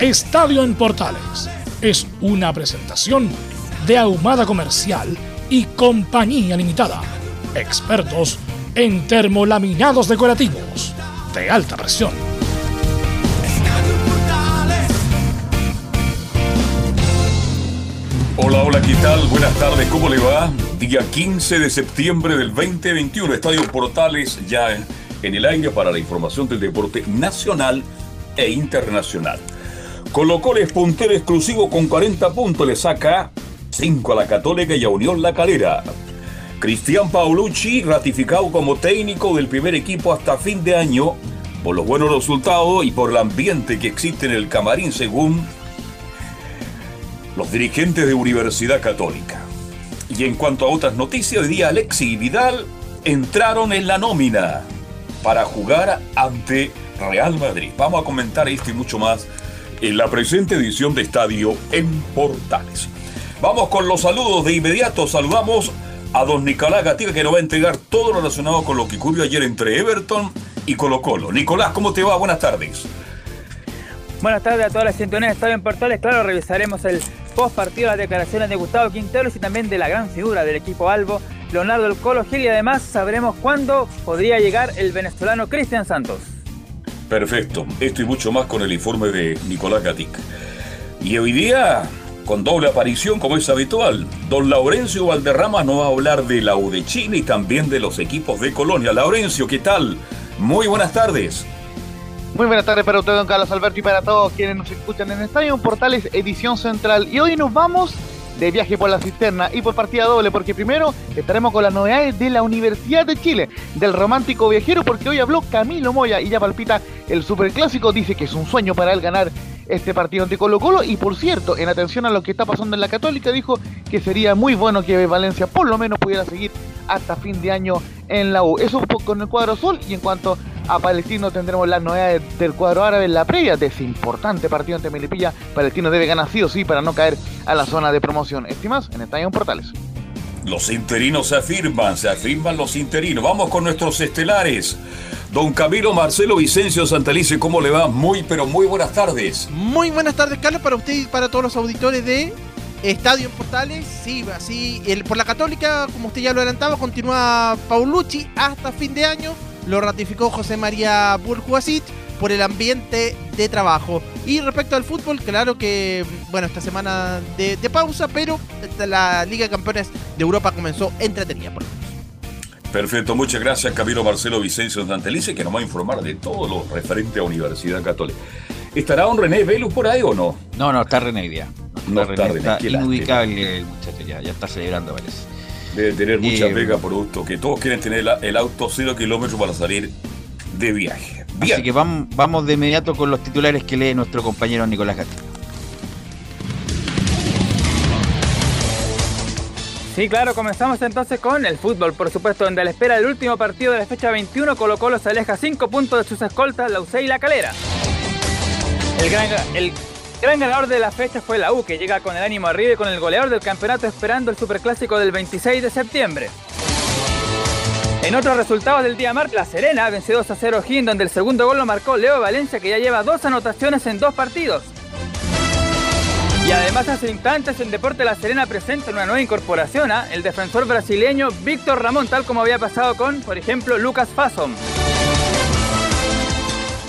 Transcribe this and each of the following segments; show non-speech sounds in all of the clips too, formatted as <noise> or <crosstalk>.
Estadio en Portales es una presentación de Ahumada Comercial y Compañía Limitada. Expertos en termolaminados decorativos de alta presión. Hola, hola, ¿qué tal? Buenas tardes, ¿cómo le va? Día 15 de septiembre del 2021, Estadio Portales ya en el aire para la información del deporte nacional e internacional. Colocó el puntero exclusivo con 40 puntos, le saca 5 a la Católica y a Unión La Calera. Cristian Paolucci, ratificado como técnico del primer equipo hasta fin de año, por los buenos resultados y por el ambiente que existe en el camarín según los dirigentes de Universidad Católica. Y en cuanto a otras noticias, hoy día Alexi y Vidal entraron en la nómina para jugar ante Real Madrid. Vamos a comentar esto y mucho más en la presente edición de Estadio en Portales. Vamos con los saludos de inmediato. Saludamos a don Nicolás Gatica que nos va a entregar todo lo relacionado con lo que ocurrió ayer entre Everton y Colo Colo. Nicolás, ¿cómo te va? Buenas tardes. Buenas tardes a todas las sintonías de Estadio en Portales. Claro, revisaremos el post partido, las declaraciones de Gustavo Quinteros y también de la gran figura del equipo Albo, Leonardo El Colo Gil. Y además sabremos cuándo podría llegar el venezolano Cristian Santos. Perfecto. Esto y mucho más con el informe de Nicolás Gatic. Y hoy día, con doble aparición como es habitual, don Laurencio Valderrama nos va a hablar de la U de Chile y también de los equipos de Colonia. Laurencio, ¿qué tal? Muy buenas tardes. Muy buenas tardes para usted, don Carlos Alberto, y para todos quienes nos escuchan en Estadio Portales Edición Central. Y hoy nos vamos de viaje por la cisterna y por partida doble, porque primero estaremos con las novedades de la Universidad de Chile, del romántico viajero, porque hoy habló Camilo Moya y ya palpita el superclásico, dice que es un sueño para él ganar este partido ante Colo Colo y por cierto, en atención a lo que está pasando en la Católica, dijo que sería muy bueno que Valencia por lo menos pudiera seguir hasta fin de año en la U. Eso con el cuadro azul y en cuanto a Palestino tendremos las novedades del cuadro árabe en la previa de ese importante partido ante Melipilla. Palestino debe ganar sí o sí para no caer a la zona de promoción. Estimas en Estadio Portales. Los interinos se afirman, se afirman los interinos. Vamos con nuestros estelares. Don Camilo Marcelo Vicencio Santalice, ¿cómo le va? Muy, pero muy buenas tardes. Muy buenas tardes, Carlos, para usted y para todos los auditores de Estadio en Portales. Sí, así, el, por la Católica, como usted ya lo adelantaba, continúa Paulucci hasta fin de año. Lo ratificó José María Burjuasic por el ambiente de trabajo. Y respecto al fútbol, claro que, bueno, esta semana de, de pausa, pero la Liga de Campeones de Europa comenzó entretenida por lo menos. Perfecto, muchas gracias Camilo Marcelo Vicencio Santelice que nos va a informar de todo lo referente a Universidad Católica. ¿Estará un René Velus por ahí o no? No, no, está René ya. No está René, está inubicable el muchacho, ya, ya está celebrando, parece. Debe tener mucha Eh, pega por gusto, que todos quieren tener la- el auto cero kilómetros para salir de viaje. Bien, Así que vamos, vamos de inmediato con los titulares que lee nuestro compañero Nicolás Gatica. Sí, claro, comenzamos entonces con el fútbol, por supuesto, donde a la espera del último partido de la fecha 21, Colo Colo se aleja 5 puntos de sus escoltas, la UCE y la Calera. El gran, el gran ganador de la fecha fue la U, que llega con el ánimo arriba y con el goleador del campeonato esperando el superclásico del 26 de septiembre. En otros resultados del día martes, La Serena venció 2 a 0 Gin, donde el segundo gol lo marcó Leo Valencia, que ya lleva dos anotaciones en dos partidos. Y además hace instantes en Deporte La Serena presenta una nueva incorporación, ¿ah? el defensor brasileño Víctor Ramón, tal como había pasado con, por ejemplo, Lucas Fasson.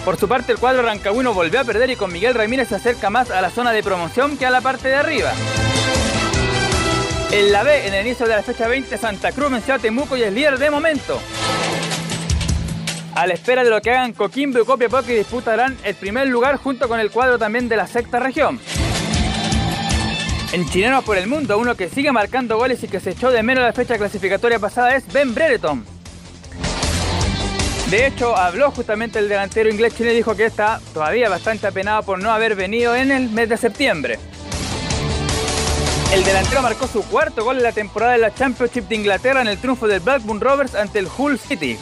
Por su parte, el cuadro rancagüino volvió a perder y con Miguel Ramírez se acerca más a la zona de promoción que a la parte de arriba. En la B, en el inicio de la fecha 20, Santa Cruz venció a Temuco y es líder de momento. A la espera de lo que hagan Coquimbo y Copiapó que disputarán el primer lugar junto con el cuadro también de la sexta región. En Chilenos por el Mundo, uno que sigue marcando goles y que se echó de menos la fecha clasificatoria pasada es Ben Brereton. De hecho, habló justamente el delantero inglés chileno y dijo que está todavía bastante apenado por no haber venido en el mes de septiembre. El delantero marcó su cuarto gol en la temporada de la Championship de Inglaterra en el triunfo del Blackburn Rovers ante el Hull City.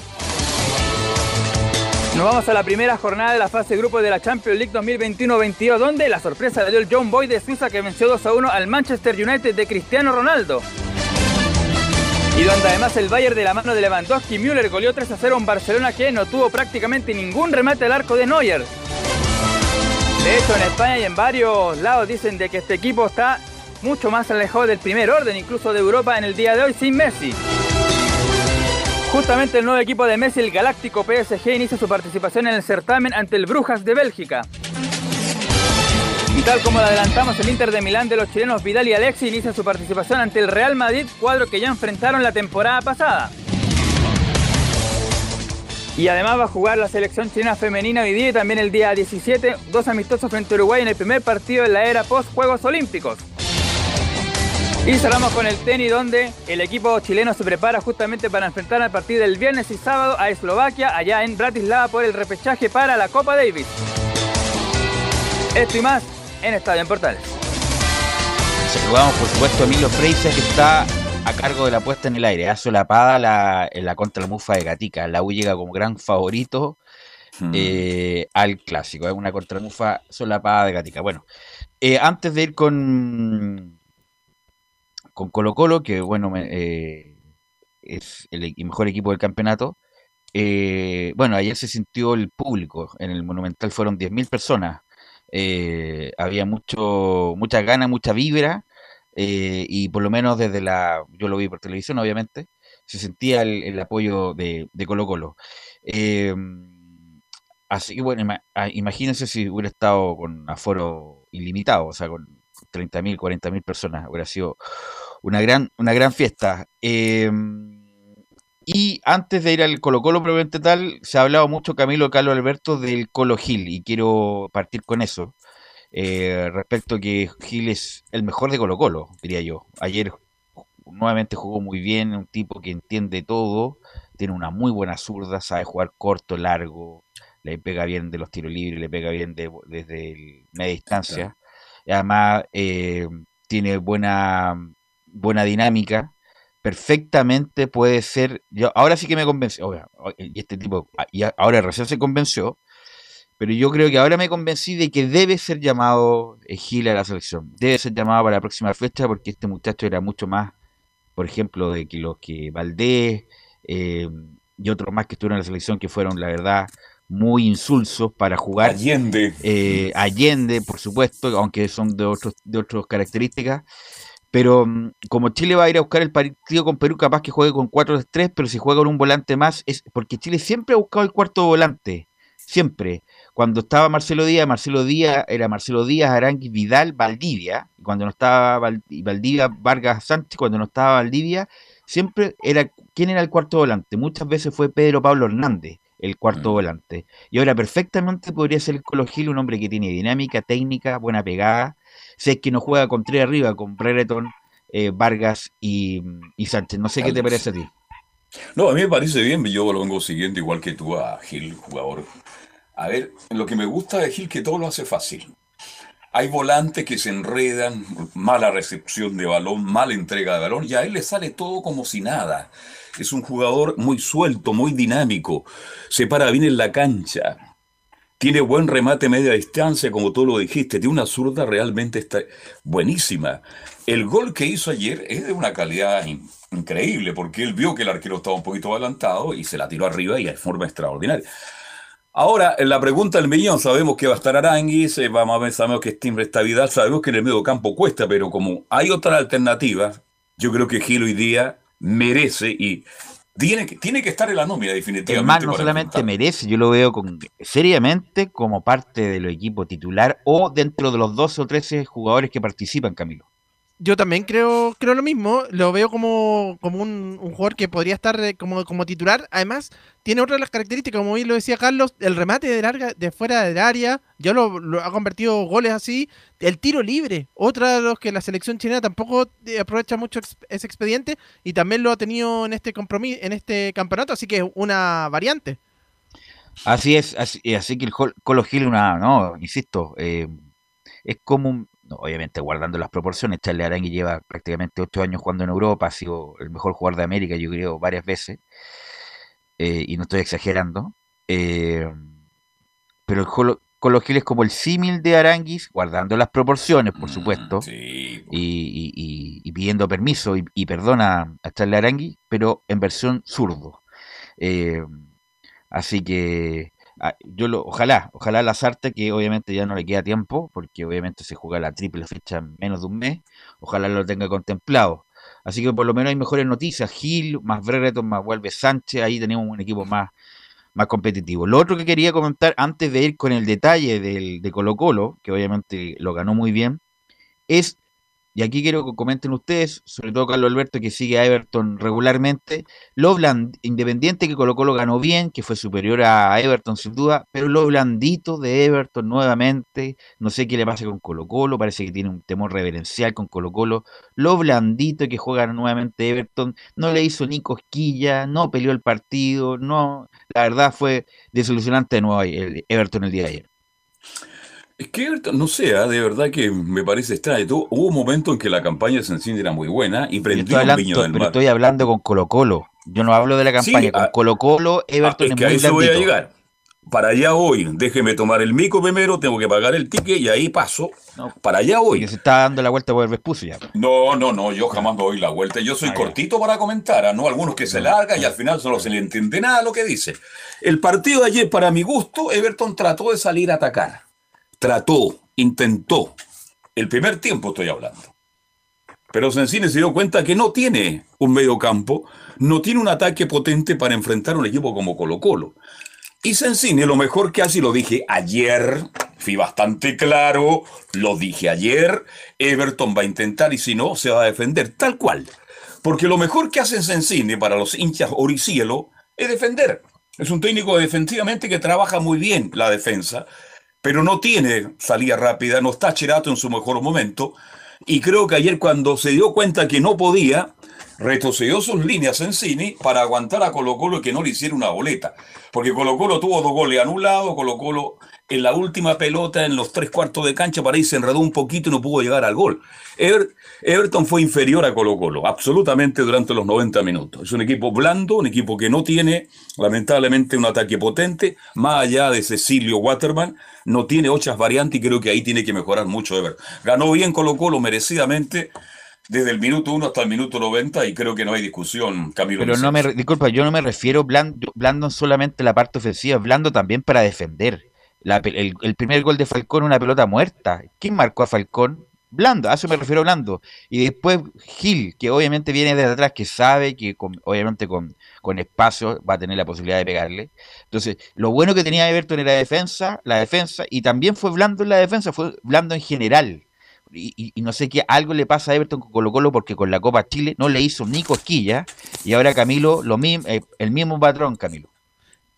Nos vamos a la primera jornada de la fase grupo de la Champions League 2021-22, donde la sorpresa le dio el John Boy de Suiza que venció 2 a 1 al Manchester United de Cristiano Ronaldo. Y donde además el Bayern de la mano de Lewandowski Müller goleó 3 a 0 a un Barcelona que no tuvo prácticamente ningún remate al arco de Neuer. De hecho, en España y en varios lados dicen de que este equipo está mucho más alejado del primer orden, incluso de Europa en el día de hoy sin Messi. Justamente el nuevo equipo de Messi, el Galáctico PSG, inicia su participación en el certamen ante el Brujas de Bélgica. Y tal como lo adelantamos, el Inter de Milán de los chilenos Vidal y Alexi inicia su participación ante el Real Madrid, cuadro que ya enfrentaron la temporada pasada. Y además va a jugar la selección chilena femenina hoy día y también el día 17, dos amistosos frente a Uruguay en el primer partido de la era post-Juegos Olímpicos. Y cerramos con el tenis donde el equipo chileno se prepara justamente para enfrentar a partir del viernes y sábado a Eslovaquia allá en Bratislava por el repechaje para la Copa Davis. Esto y más en Estadio en Portales. Saludamos por supuesto a Emilio Freisa que está a cargo de la puesta en el aire. Ha solapada la, la contra la mufa de Gatica. La U llega como gran favorito Hmm. eh, al clásico. Es una contramufa solapada de Gatica. Bueno, eh, antes de ir con con Colo Colo, que bueno, eh, es el mejor equipo del campeonato. eh, bueno, ayer se sintió el público, en el Monumental fueron 10.000 personas. Eh, había mucho, mucha gana, mucha vibra, eh, y por lo menos desde la, yo lo vi por televisión, obviamente, se sentía el, el apoyo de, de Colo Colo. Eh, así que bueno, ah, imagínense si hubiera estado con aforo ilimitado, o sea, con 30.000, 40.000 personas, hubiera sido una gran, una gran fiesta. Y antes de ir al Colo Colo propiamente tal, se ha hablado mucho Camilo Carlos Alberto del Colo Gil y quiero partir con eso. eh, respecto a que Gil es el mejor de Colo Colo, diría yo. Ayer nuevamente jugó muy bien, un tipo que entiende todo, tiene una muy buena zurda, sabe jugar corto, largo, le pega bien de los tiros libres, le pega bien de- desde el- media distancia. Y además eh, tiene buena, buena dinámica. Perfectamente puede ser. Yo, ahora sí que me convenció. Y este tipo, ah, y ahora recién se convenció. Pero yo creo que ahora me convencí de que debe ser llamado eh, Gil a la selección. Debe ser llamado para la próxima fecha porque este muchacho era mucho más, por ejemplo, de que los que Valdés eh, y otros más que estuvieron en la selección que fueron, la verdad, muy insulsos para jugar. Allende. Eh, Allende, por supuesto, aunque son de otros de otras características. Pero mm, como Chile va a ir a buscar el partido con Perú, capaz que juegue con 4-3, pero si juega con un volante más, es porque Chile siempre ha buscado el cuarto volante. Siempre. Cuando estaba Marcelo Díaz, Marcelo Díaz era Marcelo Díaz, Arangui, Vidal, Valdivia. Y Cuando no estaba Valdivia, Vargas Sánchez, cuando no estaba Valdivia, siempre era. ¿Quién era el cuarto volante? Muchas veces fue Pedro Pablo Hernández, el cuarto Mm. volante. Y ahora perfectamente podría ser el Colo Gil, un hombre que tiene dinámica, técnica, buena pegada. Si es que no juega con tres arriba, con Brereton, eh, Vargas y, y Sánchez. No sé qué te parece a ti. No, a mí me parece bien, yo lo vengo siguiendo igual que tú a Gil, jugador. A ver, lo que me gusta de Gil que todo lo hace fácil. Hay volantes que se enredan, mala recepción de balón, mala entrega de balón, y a él le sale todo como si nada. Es un jugador muy suelto, muy dinámico, se para bien en la cancha, tiene buen remate media distancia, como tú lo dijiste, tiene una zurda realmente está buenísima. El gol que hizo ayer es de una calidad in- increíble, porque él vio que el arquero estaba un poquito adelantado y se la tiró arriba y de forma extraordinaria. Ahora, en la pregunta del millón, sabemos que va a estar Aranguis, eh, vamos a ver, sabemos que Timbre está Vidal, sabemos que en el medio campo cuesta, pero como hay otra alternativa, yo creo que Gil hoy día merece y Tiene que, tiene que estar en la nómina, definitivamente. El más no solamente merece, yo lo veo con, seriamente como parte del equipo titular o dentro de los 12 o 13 jugadores que participan, Camilo. Yo también creo, creo lo mismo. Lo veo como, como un, jugador que podría estar eh, como, como titular. Además, tiene otra de las características, como bien lo decía Carlos, el remate de larga, de fuera del área. Ya lo, ha convertido goles así. El tiro libre, otra de los que la selección chilena tampoco eh, aprovecha mucho ese expediente. Y también lo ha tenido en este compromiso, en este campeonato, así que es una variante. Así es, así, así que el Colo Gil, una, no, insisto, eh, es como, un- obviamente guardando las proporciones, Charles Arangui lleva prácticamente ocho años jugando en Europa, ha sido el mejor jugador de América, yo creo, varias veces, eh, y no estoy exagerando, eh, pero el Colo, Colo Gil es como el símil de Aranguis, guardando las proporciones, por supuesto, Mm, Sí. y, y- y- y pidiendo permiso y, y perdona a Charles Arangui, pero en versión zurdo. Eh, así que yo lo, ojalá, ojalá la Sarte, que obviamente ya no le queda tiempo, porque obviamente se juega la triple fecha en menos de un mes, ojalá lo tenga contemplado. Así que por lo menos hay mejores noticias. Gil, más Brereton, más Vuelve Sánchez, ahí tenemos un equipo más, más competitivo. Lo otro que quería comentar antes de ir con el detalle del, de Colo Colo, que obviamente lo ganó muy bien, es, y aquí quiero que comenten ustedes, sobre todo Carlos Alberto que sigue a Everton regularmente, lo bland- independiente que Colo Colo ganó bien, que fue superior a Everton sin duda, pero lo blandito de Everton nuevamente, no sé qué le pasa con Colo Colo, parece que tiene un temor reverencial con Colo Colo, lo blandito que juega nuevamente Everton, no le hizo ni cosquilla, no peleó el partido, no, la verdad fue desilusionante de nuevo el Everton el día de ayer. Es que Everton, no sé, ah, de verdad que me parece extraño. Hubo un momento en que la campaña de Sencini era muy buena y prendió un hablando, Viña del pero Mar. estoy hablando con Colo Colo. Yo no hablo de la Sí, campaña. con ah, Colo Colo, Ah, Everton es es que a muy eso voy a llegar. Para allá hoy, déjeme tomar el mico primero, tengo que pagar el ticket y ahí paso. No. Para allá hoy. Porque se está dando la vuelta por el Vespucio ya. No, no, no, yo jamás me doy la vuelta. Yo soy cortito para comentar. ¿no? Algunos que se largan y al final solo se le entiende nada lo que dice. El partido de ayer, para mi gusto, Everton trató de salir a atacar. Trató, intentó. El primer tiempo estoy hablando. Pero Sensini se dio cuenta que no tiene un medio campo, no tiene un ataque potente para enfrentar a un equipo como Colo Colo. Y Sensini lo mejor que hace, y lo dije ayer, fui bastante claro, lo dije ayer, Everton va a intentar y si no, se va a defender, tal cual. Porque lo mejor que hace Sensini para los hinchas oricielo es defender. Es un técnico defensivamente que trabaja muy bien la defensa, pero no tiene salida rápida, no está Cherato en su mejor momento. Y creo que ayer cuando se dio cuenta que no podía, retrocedió sus líneas en Cini para aguantar a Colo Colo y que no le hiciera una boleta. Porque Colo Colo tuvo dos goles anulados, Colo Colo en la última pelota, en los tres cuartos de cancha, para ahí se enredó un poquito y no pudo llegar al gol. Ever- Everton fue inferior a Colo Colo, absolutamente durante los 90 minutos. Es un equipo blando, un equipo que no tiene, lamentablemente, un ataque potente, más allá de Cecilio Waterman, no tiene otras variantes y creo que ahí tiene que mejorar mucho Everton. Ganó bien Colo Colo merecidamente desde el minuto 1 hasta el minuto 90 y creo que no hay discusión, Camilo. Pero no me, disculpa, yo no me refiero blando, blando solamente la parte ofensiva, blando también para defender. El, primer gol de Falcón, una pelota muerta. ¿Quién marcó a Falcón? Blando, a eso me refiero blando. Y después Gil, que obviamente viene desde atrás, que sabe que con- obviamente con, con espacio va a tener la posibilidad de pegarle. Entonces, lo bueno que tenía Everton era la defensa, la defensa, y también fue blando en la defensa, fue blando en general. Y no sé qué, algo le pasa a Everton con Colo Colo porque con la Copa Chile no le hizo ni cosquilla. Y ahora Camilo, lo mismo, eh, el mismo patrón, Camilo.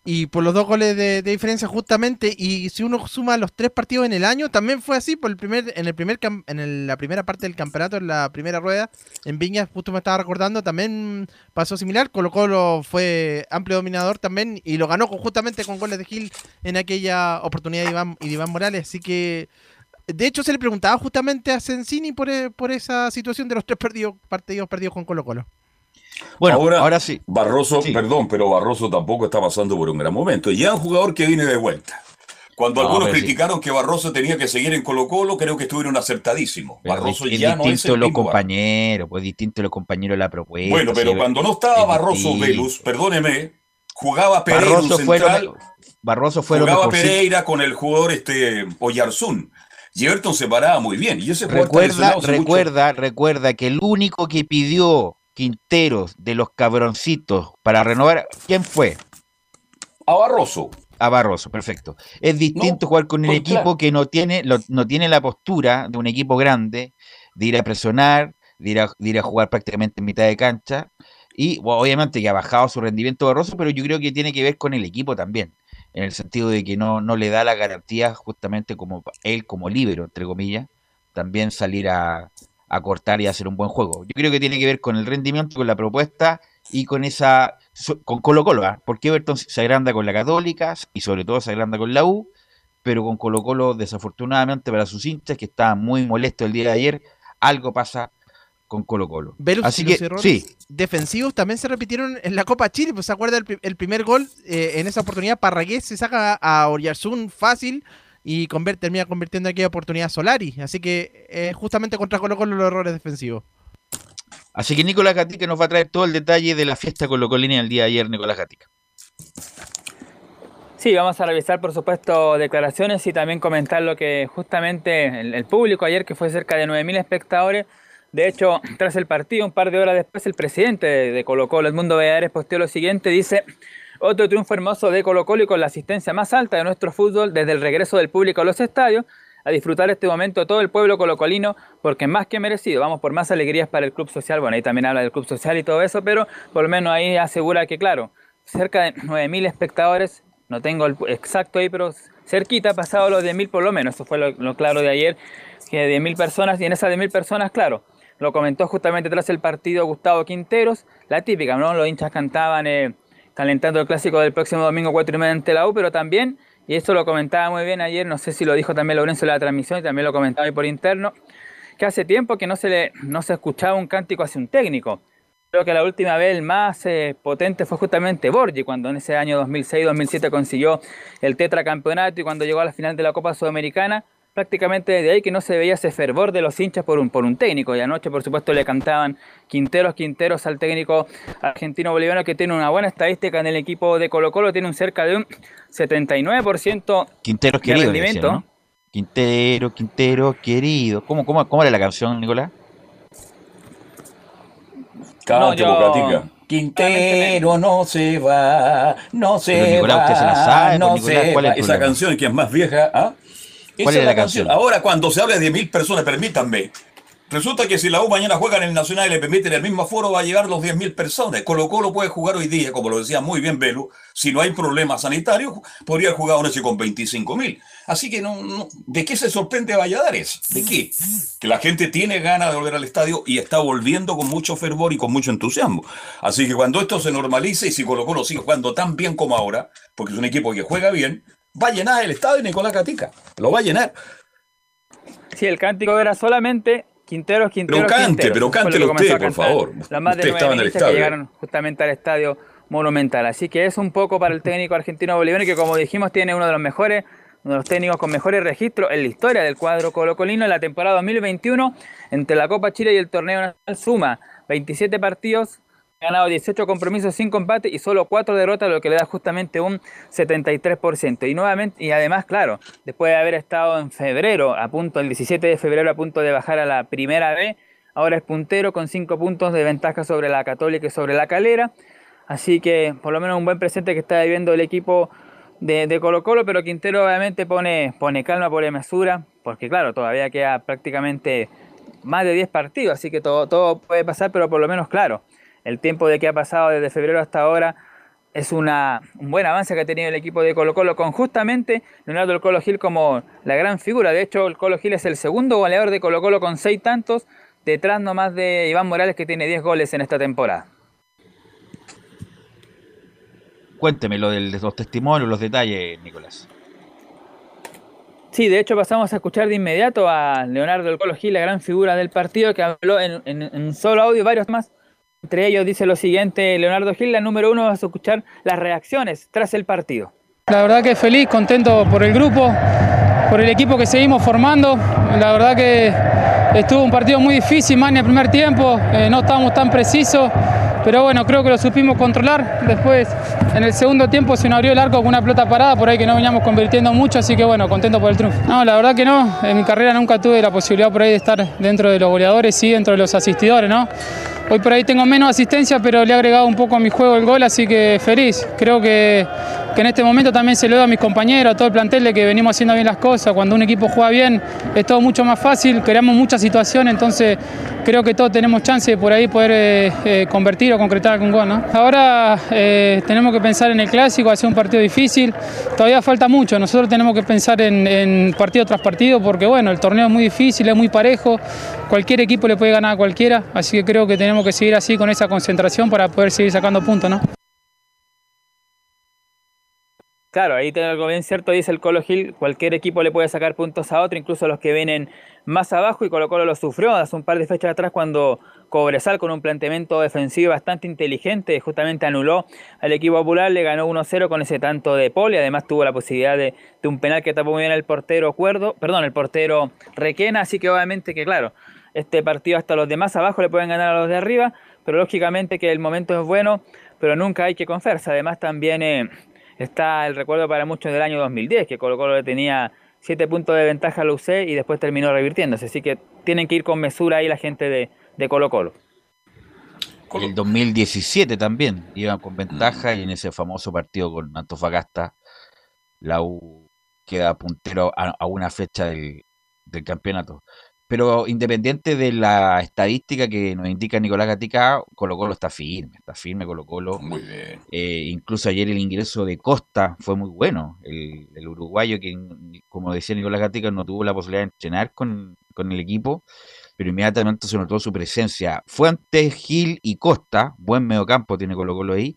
Y por los dos goles de, diferencia justamente, y si uno suma los tres partidos en el año, también fue así, por el primer, en el primer en el- la primera parte del campeonato, en la primera rueda, en Viña, justo me estaba recordando, también pasó similar, Colo Colo fue amplio dominador también, y lo ganó justamente con goles de Gil en aquella oportunidad de Iván, de Iván Morales, así que de hecho se le preguntaba justamente a Sensini por, e- por esa situación de los tres partidos perdidos con Colo Colo. Bueno, ahora, sí. Barroso, Sí. perdón, pero Barroso tampoco está pasando por un gran momento. Ya un jugador que viene de vuelta. Cuando No, algunos sí. criticaron que Barroso tenía que seguir en Colo Colo, creo que estuvieron acertadísimos. Pero Barroso es ya no es distinto el los compañeros, pues distinto los compañeros de la propuesta. Bueno, pero cuando no estaba es Barroso. Velus, perdóneme, jugaba Pereira Barroso fue, me- Barroso fue jugaba. Pereira con el jugador este Oyarzún. Y Everton se paraba muy bien. Y ese Recuerda, mucho. recuerda, recuerda que el único que pidió Quinteros, de los cabroncitos para renovar, ¿quién fue? A Barroso. A Barroso, perfecto. Es distinto jugar con un pues, equipo claro. que no tiene, lo- no tiene la postura de un equipo grande, de ir a presionar, de ir a, de ir a jugar prácticamente en mitad de cancha. Y bueno, obviamente que ha bajado su rendimiento Barroso, pero yo creo que tiene que ver con el equipo también, en el sentido de que no, no le da la garantía justamente como él, como líbero, entre comillas, también salir a, a cortar y hacer un buen juego. Yo creo que tiene que ver con el rendimiento, con la propuesta y con esa con Colo Colo, ¿ah? porque Everton se agranda con la Católica y sobre todo se agranda con la U, pero con Colo Colo desafortunadamente para sus hinchas que estaban muy molestos el día de ayer, algo pasa con Colo Colo. Velus, Así que sí, defensivos también se repitieron en la Copa Chile. Pues se acuerda el, pri- el primer gol eh, en esa oportunidad. Parragués se saca a Oriarzún fácil y convierte, termina convirtiendo aquella oportunidad Solari. Así que eh, justamente contra Colo Colo los errores defensivos. así que Nicolás Gatica nos va a traer todo el detalle de la fiesta colocolina el día de ayer, Nicolás Gatica. Sí, vamos a revisar, por supuesto, declaraciones y también comentar lo que justamente el, el público ayer, que fue cerca de 9.000 espectadores. De hecho, tras el partido, un par de horas después, el presidente de, de Colo Colo, Edmundo Valladares, posteó lo siguiente, dice... Otro triunfo hermoso de Colo Colo y con la asistencia más alta de nuestro fútbol desde el regreso del público a los estadios. A disfrutar este momento todo el pueblo colocolino porque más que merecido. Vamos por más alegrías para el club social. Bueno, ahí también habla del club social y todo eso, pero por lo menos ahí asegura que, claro, cerca de 9.000 espectadores, no tengo el exacto ahí, pero cerquita, pasado los 10.000 por lo menos. Eso fue lo, claro de ayer, que 10.000 personas, y en esas 10.000 personas, claro, lo comentó justamente tras el partido Gustavo Quinteros, la típica, ¿no? Los hinchas cantaban eh, calentando el clásico del próximo domingo 4 y media ante la U, pero también, y eso lo comentaba muy bien ayer, no sé si lo dijo también Lorenzo en la transmisión y también lo comentaba ahí por interno, que hace tiempo que no se, le, no se escuchaba un cántico hacia un técnico. Creo que la última vez el más eh, potente fue justamente Borgi, cuando en ese año 2006-2007 consiguió el tetracampeonato y cuando llegó a la final de la Copa Sudamericana, prácticamente desde ahí que no se veía ese fervor de los hinchas por un, por un técnico. Y anoche, por supuesto, le cantaban Quinteros, Quinteros al técnico argentino-boliviano que tiene una buena estadística en el equipo de Colo Colo, tiene un cerca de un 79% Quinteros de querido, rendimiento. ¿no? Quintero, Quintero querido. ¿Cómo, cómo, cómo era la canción, Nicolás? Cante, yo-. Quintero no se va, no se Pero, Nicolás, va, usted se la sabe, no pues, Nicolás, se ¿cuál es va. el Esa canción que es más vieja, ¿ah? ¿Cuál Esa es la canción? Ahora, cuando se habla de mil personas, permítanme. Resulta que si la U mañana juega en el Nacional y le permiten el mismo aforo, va a llegar los 10.000 personas. Colo Colo puede jugar hoy día, como lo decía muy bien Velu, si no hay problemas sanitarios, podría jugar una noche con 25.000. Así que no, no- ¿de qué se sorprende Valladares? ¿De qué? Que la gente tiene ganas de volver al estadio y está volviendo con mucho fervor y con mucho entusiasmo. Así que cuando esto se normalice y si Colo Colo sigue jugando tan bien como ahora, porque es un equipo que juega bien, va a llenar el estadio Nicolás Catica. Lo va a llenar. Sí, el cántico era solamente Quinteros, Quinteros, cante, Quinteros. pero lo cántelo que comenzó usted, por favor. Las más de estaba en el que llegaron justamente al estadio Monumental. Así que es un poco para el técnico argentino boliviano que, como dijimos, tiene uno de los mejores, uno de los técnicos con mejores registros en la historia del cuadro colocolino en la temporada 2021 entre la Copa Chile y el Torneo Nacional suma 27 partidos, ganado 18 compromisos sin combate y solo 4 derrotas, lo que le da justamente un 73%. Y nuevamente, y además, claro, después de haber estado en febrero, a punto, el 17 de febrero, a punto de bajar a la primera B, ahora es puntero con 5 puntos de ventaja sobre la Católica y sobre la Calera. Así que por lo menos un buen presente que está viviendo el equipo de, de Colo Colo, pero Quintero obviamente pone, pone calma, pone mesura, porque claro, todavía queda prácticamente más de 10 partidos, así que todo, todo puede pasar, pero por lo menos claro, el tiempo de que ha pasado desde febrero hasta ahora es una, un buen avance que ha tenido el equipo de Colo Colo con justamente Leonardo el Colo Gil como la gran figura. De hecho, el Colo Gil es el segundo goleador de Colo Colo con 6 tantos, detrás nomás de Iván Morales que tiene 10 goles en esta temporada. Cuénteme lo de los testimonios, los detalles, Nicolás. Sí, de hecho pasamos a escuchar de inmediato a Leonardo el Colo Gil, la gran figura del partido, que habló en, en, en solo audio varios más. Entre ellos dice lo siguiente, Leonardo Gil, la número uno, a escuchar las reacciones tras el partido. La verdad que feliz, contento por el grupo, por el equipo que seguimos formando. La verdad que estuvo un partido muy difícil, más en el primer tiempo, eh, no estábamos tan precisos, pero bueno, creo que lo supimos controlar. Después, en el segundo tiempo se nos abrió el arco con una pelota parada, por ahí que no veníamos convirtiendo mucho, así que bueno, contento por el triunfo. No, la verdad que no, en mi carrera nunca tuve la posibilidad por ahí de estar dentro de los goleadores, sí, dentro de los asistidores, ¿no? Hoy por ahí tengo menos asistencia, pero le he agregado un poco a mi juego el gol, así que feliz. Creo que, que en este momento también se lo doy a mis compañeros, a todo el plantel de que venimos haciendo bien las cosas. Cuando un equipo juega bien es todo mucho más fácil, creamos muchas situaciones, entonces creo que todos tenemos chance de por ahí poder eh, eh, convertir o concretar algún gol. ¿no? Ahora eh, tenemos que pensar en el clásico, hacer un partido difícil. Todavía falta mucho, nosotros tenemos que pensar en, en partido tras partido porque bueno, el torneo es muy difícil, es muy parejo, cualquier equipo le puede ganar a cualquiera, así que creo que tenemos que seguir así con esa concentración para poder seguir sacando puntos. ¿no? Claro, ahí tengo algo bien cierto, dice el Colo Gil, cualquier equipo le puede sacar puntos a otro, incluso los que vienen más abajo y Colo Colo lo sufrió hace un par de fechas atrás cuando Cobresal con un planteamiento defensivo bastante inteligente justamente anuló al equipo popular, le ganó 1-0 con ese tanto de Poli, además tuvo la posibilidad de, de, un penal que tapó muy bien el portero Cuerdo, perdón, el portero Requena, así que obviamente que claro, este partido hasta los demás abajo le pueden ganar a los de arriba, pero lógicamente que el momento es bueno, pero nunca hay que confiarse, además también... Eh, está el recuerdo para muchos del año 2010, que Colo Colo tenía 7 puntos de ventaja a la UC y después terminó revirtiéndose. Así que tienen que ir con mesura ahí la gente de, de Colo Colo. El 2017 también iban con ventaja y en ese famoso partido con Antofagasta la U queda puntero a, a una fecha del, del campeonato. Pero independiente de la estadística que nos indica Nicolás Gatica, Colo Colo está firme, está firme Colo Colo. Muy bien. Eh, incluso ayer el ingreso de Costa fue muy bueno. El, el, uruguayo que, como decía Nicolás Gatica, no tuvo la posibilidad de entrenar con, con, el equipo, pero inmediatamente se notó su presencia. Fue ante Gil y Costa, buen mediocampo tiene Colo Colo ahí.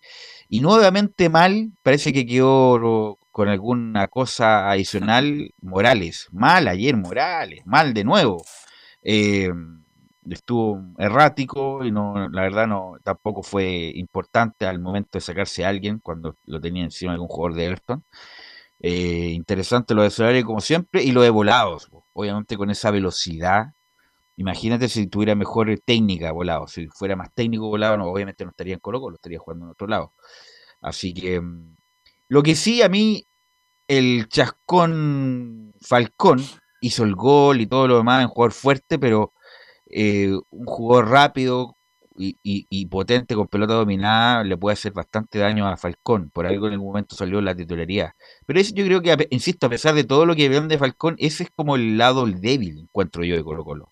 Y nuevamente mal, parece que quedó con alguna cosa adicional Morales. Mal ayer Morales, mal de nuevo. Eh, estuvo errático y no, la verdad no tampoco fue importante al momento de sacarse a alguien cuando lo tenía encima algún jugador de Everton. Eh, interesante lo de Solari como siempre y lo de volados, obviamente con esa velocidad. Imagínate si tuviera mejor técnica volado, si fuera más técnico volado, no, obviamente no estaría en Colo Colo, estaría jugando en otro lado. Así que lo que sí a mí el chascón Falcón hizo el gol y todo lo demás, un jugador fuerte, pero eh, un jugador rápido y, potente con pelota dominada le puede hacer bastante daño a Falcón. Por algo en el momento salió la titularidad. Pero eso yo creo que, insisto, a pesar de todo lo que ven de Falcón, ese es como el lado débil, encuentro yo de Colo Colo.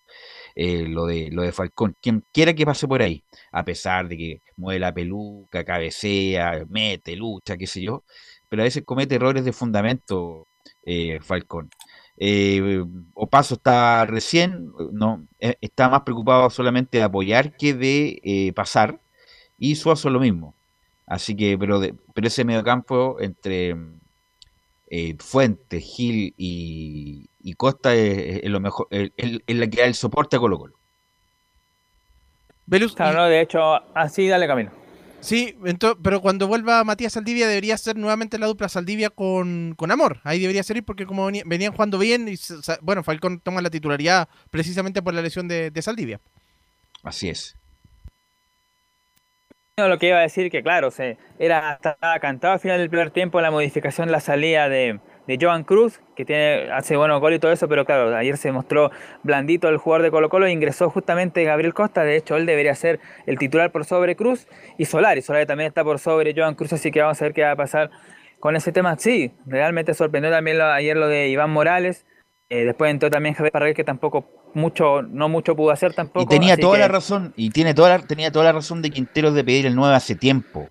Eh, lo, de, lo de Falcón, quien quiera que pase por ahí, a pesar de que mueve la peluca, cabecea, mete, lucha, qué sé yo, pero a veces comete errores de fundamento eh, Falcón. Eh, Opaso está recién, no, eh, está más preocupado solamente de apoyar que de eh, pasar, y Suazo lo mismo. Así que, pero, de, pero ese mediocampo entre eh, Fuentes, Gil y, y Costa es, es, lo mejor, es, es, la que da el soporte a Colo Colo. Velus, claro, no, de hecho, así dale camino. Sí, entonces, pero cuando vuelva Matías Saldivia debería ser nuevamente la dupla Saldivia con, con Amor. Ahí debería ser porque como venían, venían jugando bien y bueno, Falcón toma la titularidad precisamente por la lesión de, de Saldivia. Así es. Lo que iba a decir que claro, se era estaba cantado al final del primer tiempo la modificación, la salida de, de Joan Cruz, que tiene, hace bueno gol y todo eso, pero claro, ayer se mostró blandito el jugador de Colo Colo e ingresó justamente Gabriel Costa, de hecho él debería ser el titular por sobre Cruz y Solari, Solari también está por sobre Joan Cruz, así que vamos a ver qué va a pasar con ese tema. Sí, realmente sorprendió también ayer lo de Iván Morales, eh, después entró también Javier Parragués que tampoco mucho, no mucho pudo hacer tampoco. Y tenía toda que... la razón, y tiene toda la, tenía toda la razón de Quinteros de pedir el 9 hace tiempo.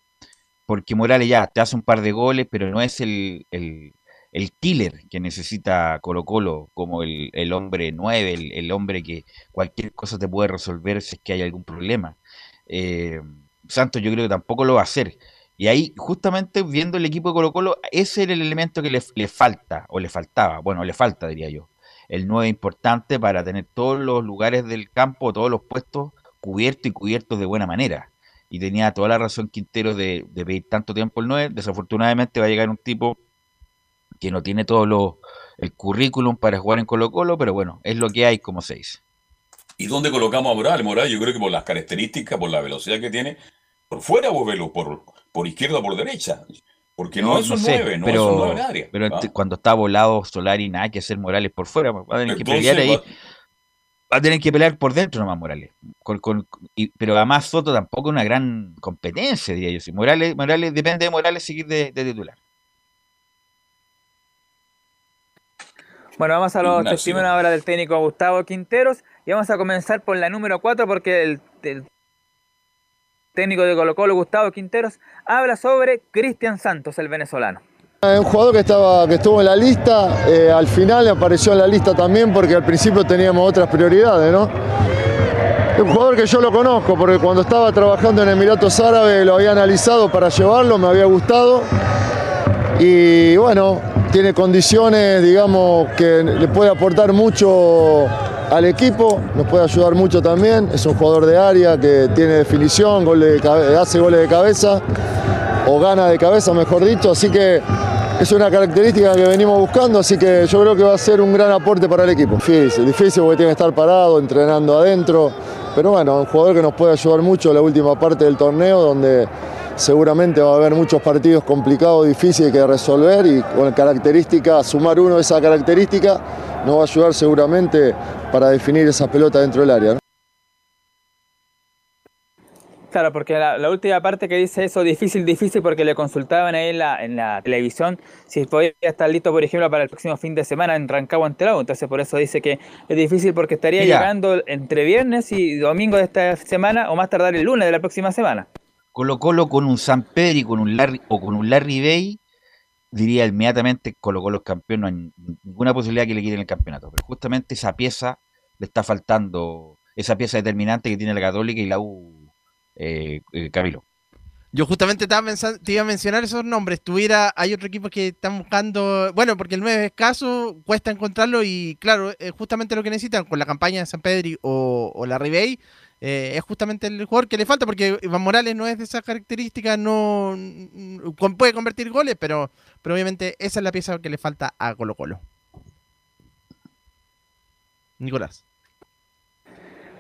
Porque Morales ya te hace un par de goles, pero no es el, el, el killer que necesita Colo Colo como el, el hombre 9, el, el, hombre que cualquier cosa te puede resolver si es que hay algún problema. Eh, Santos yo creo que tampoco lo va a hacer. Y ahí, justamente viendo el equipo de Colo Colo, ese era el elemento que le, le falta, o le faltaba, bueno, le falta, diría yo. El 9 importante para tener todos los lugares del campo, todos los puestos cubiertos y cubiertos de buena manera. Y tenía toda la razón Quintero de, de pedir tanto tiempo el 9. Desafortunadamente va a llegar un tipo que no tiene todo lo, el currículum para jugar en Colo Colo, pero bueno, es lo que hay como seis. ¿Y dónde colocamos a Morales? Morales yo creo que por las características, por la velocidad que tiene, por fuera vos velo, por, por izquierda o por derecha. Porque no, no es un sé, 9, no pero, es un 9 en área. Pero ¿ah? cuando está volado Solari, nada que hacer Morales por fuera, va a tener que Entonces, pelear ahí. va a tener que pelear por dentro nomás Morales. pero además Soto tampoco es una gran competencia, diría yo. Si Morales, Morales depende de Morales seguir de, titular. Bueno, vamos a los testimonios ahora del técnico Gustavo Quinteros y vamos a comenzar por la número 4 porque el, el técnico de Colo Colo, Gustavo Quinteros, habla sobre Cristian Santos, el venezolano. Un jugador que, estaba, que estuvo en la lista, eh, al final apareció en la lista también porque al principio teníamos otras prioridades, ¿no? Un jugador que yo lo conozco porque cuando estaba trabajando en Emiratos Árabes lo había analizado para llevarlo, me había gustado. Y bueno, tiene condiciones, digamos, que le puede aportar mucho al equipo, nos puede ayudar mucho también. Es un jugador de área que tiene definición, hace goles de cabeza o gana de cabeza, mejor dicho. Así que es una característica que venimos buscando, así que yo creo que va a ser un gran aporte para el equipo. Difícil, difícil porque tiene que estar parado, entrenando adentro, pero bueno, un jugador que nos puede ayudar mucho en la última parte del torneo, donde seguramente va a haber muchos partidos complicados, difíciles que resolver y con característica, sumar uno de esa característica nos va a ayudar seguramente para definir esa pelota dentro del área. Claro, porque la, última parte que dice eso, difícil, difícil, porque le consultaban ahí en la, en la televisión si podía estar listo, por ejemplo, para el próximo fin de semana en Rancagua ante Entonces, por eso dice que es difícil porque estaría llegando entre viernes y domingo de esta semana o más tardar el lunes de la próxima semana. Colo Colo con un San Pedro y con un Larry, o con un Larry Bay, diría inmediatamente Colo Colo es campeón, no hay ninguna posibilidad que le quiten el campeonato. Pero justamente esa pieza le está faltando, esa pieza determinante que tiene la Católica y la U eh, eh. Yo justamente estaba te iba a mencionar esos nombres. Tuviera, hay otro equipo que están buscando, bueno, porque el 9 es escaso, cuesta encontrarlo y claro, es justamente lo que necesitan con la campaña de San Pedro o, la Ribey. Eh, es justamente el jugador que le falta porque Iván Morales no es de esas características, no puede convertir goles, pero, pero obviamente esa es la pieza que le falta a Colo Colo. Nicolás.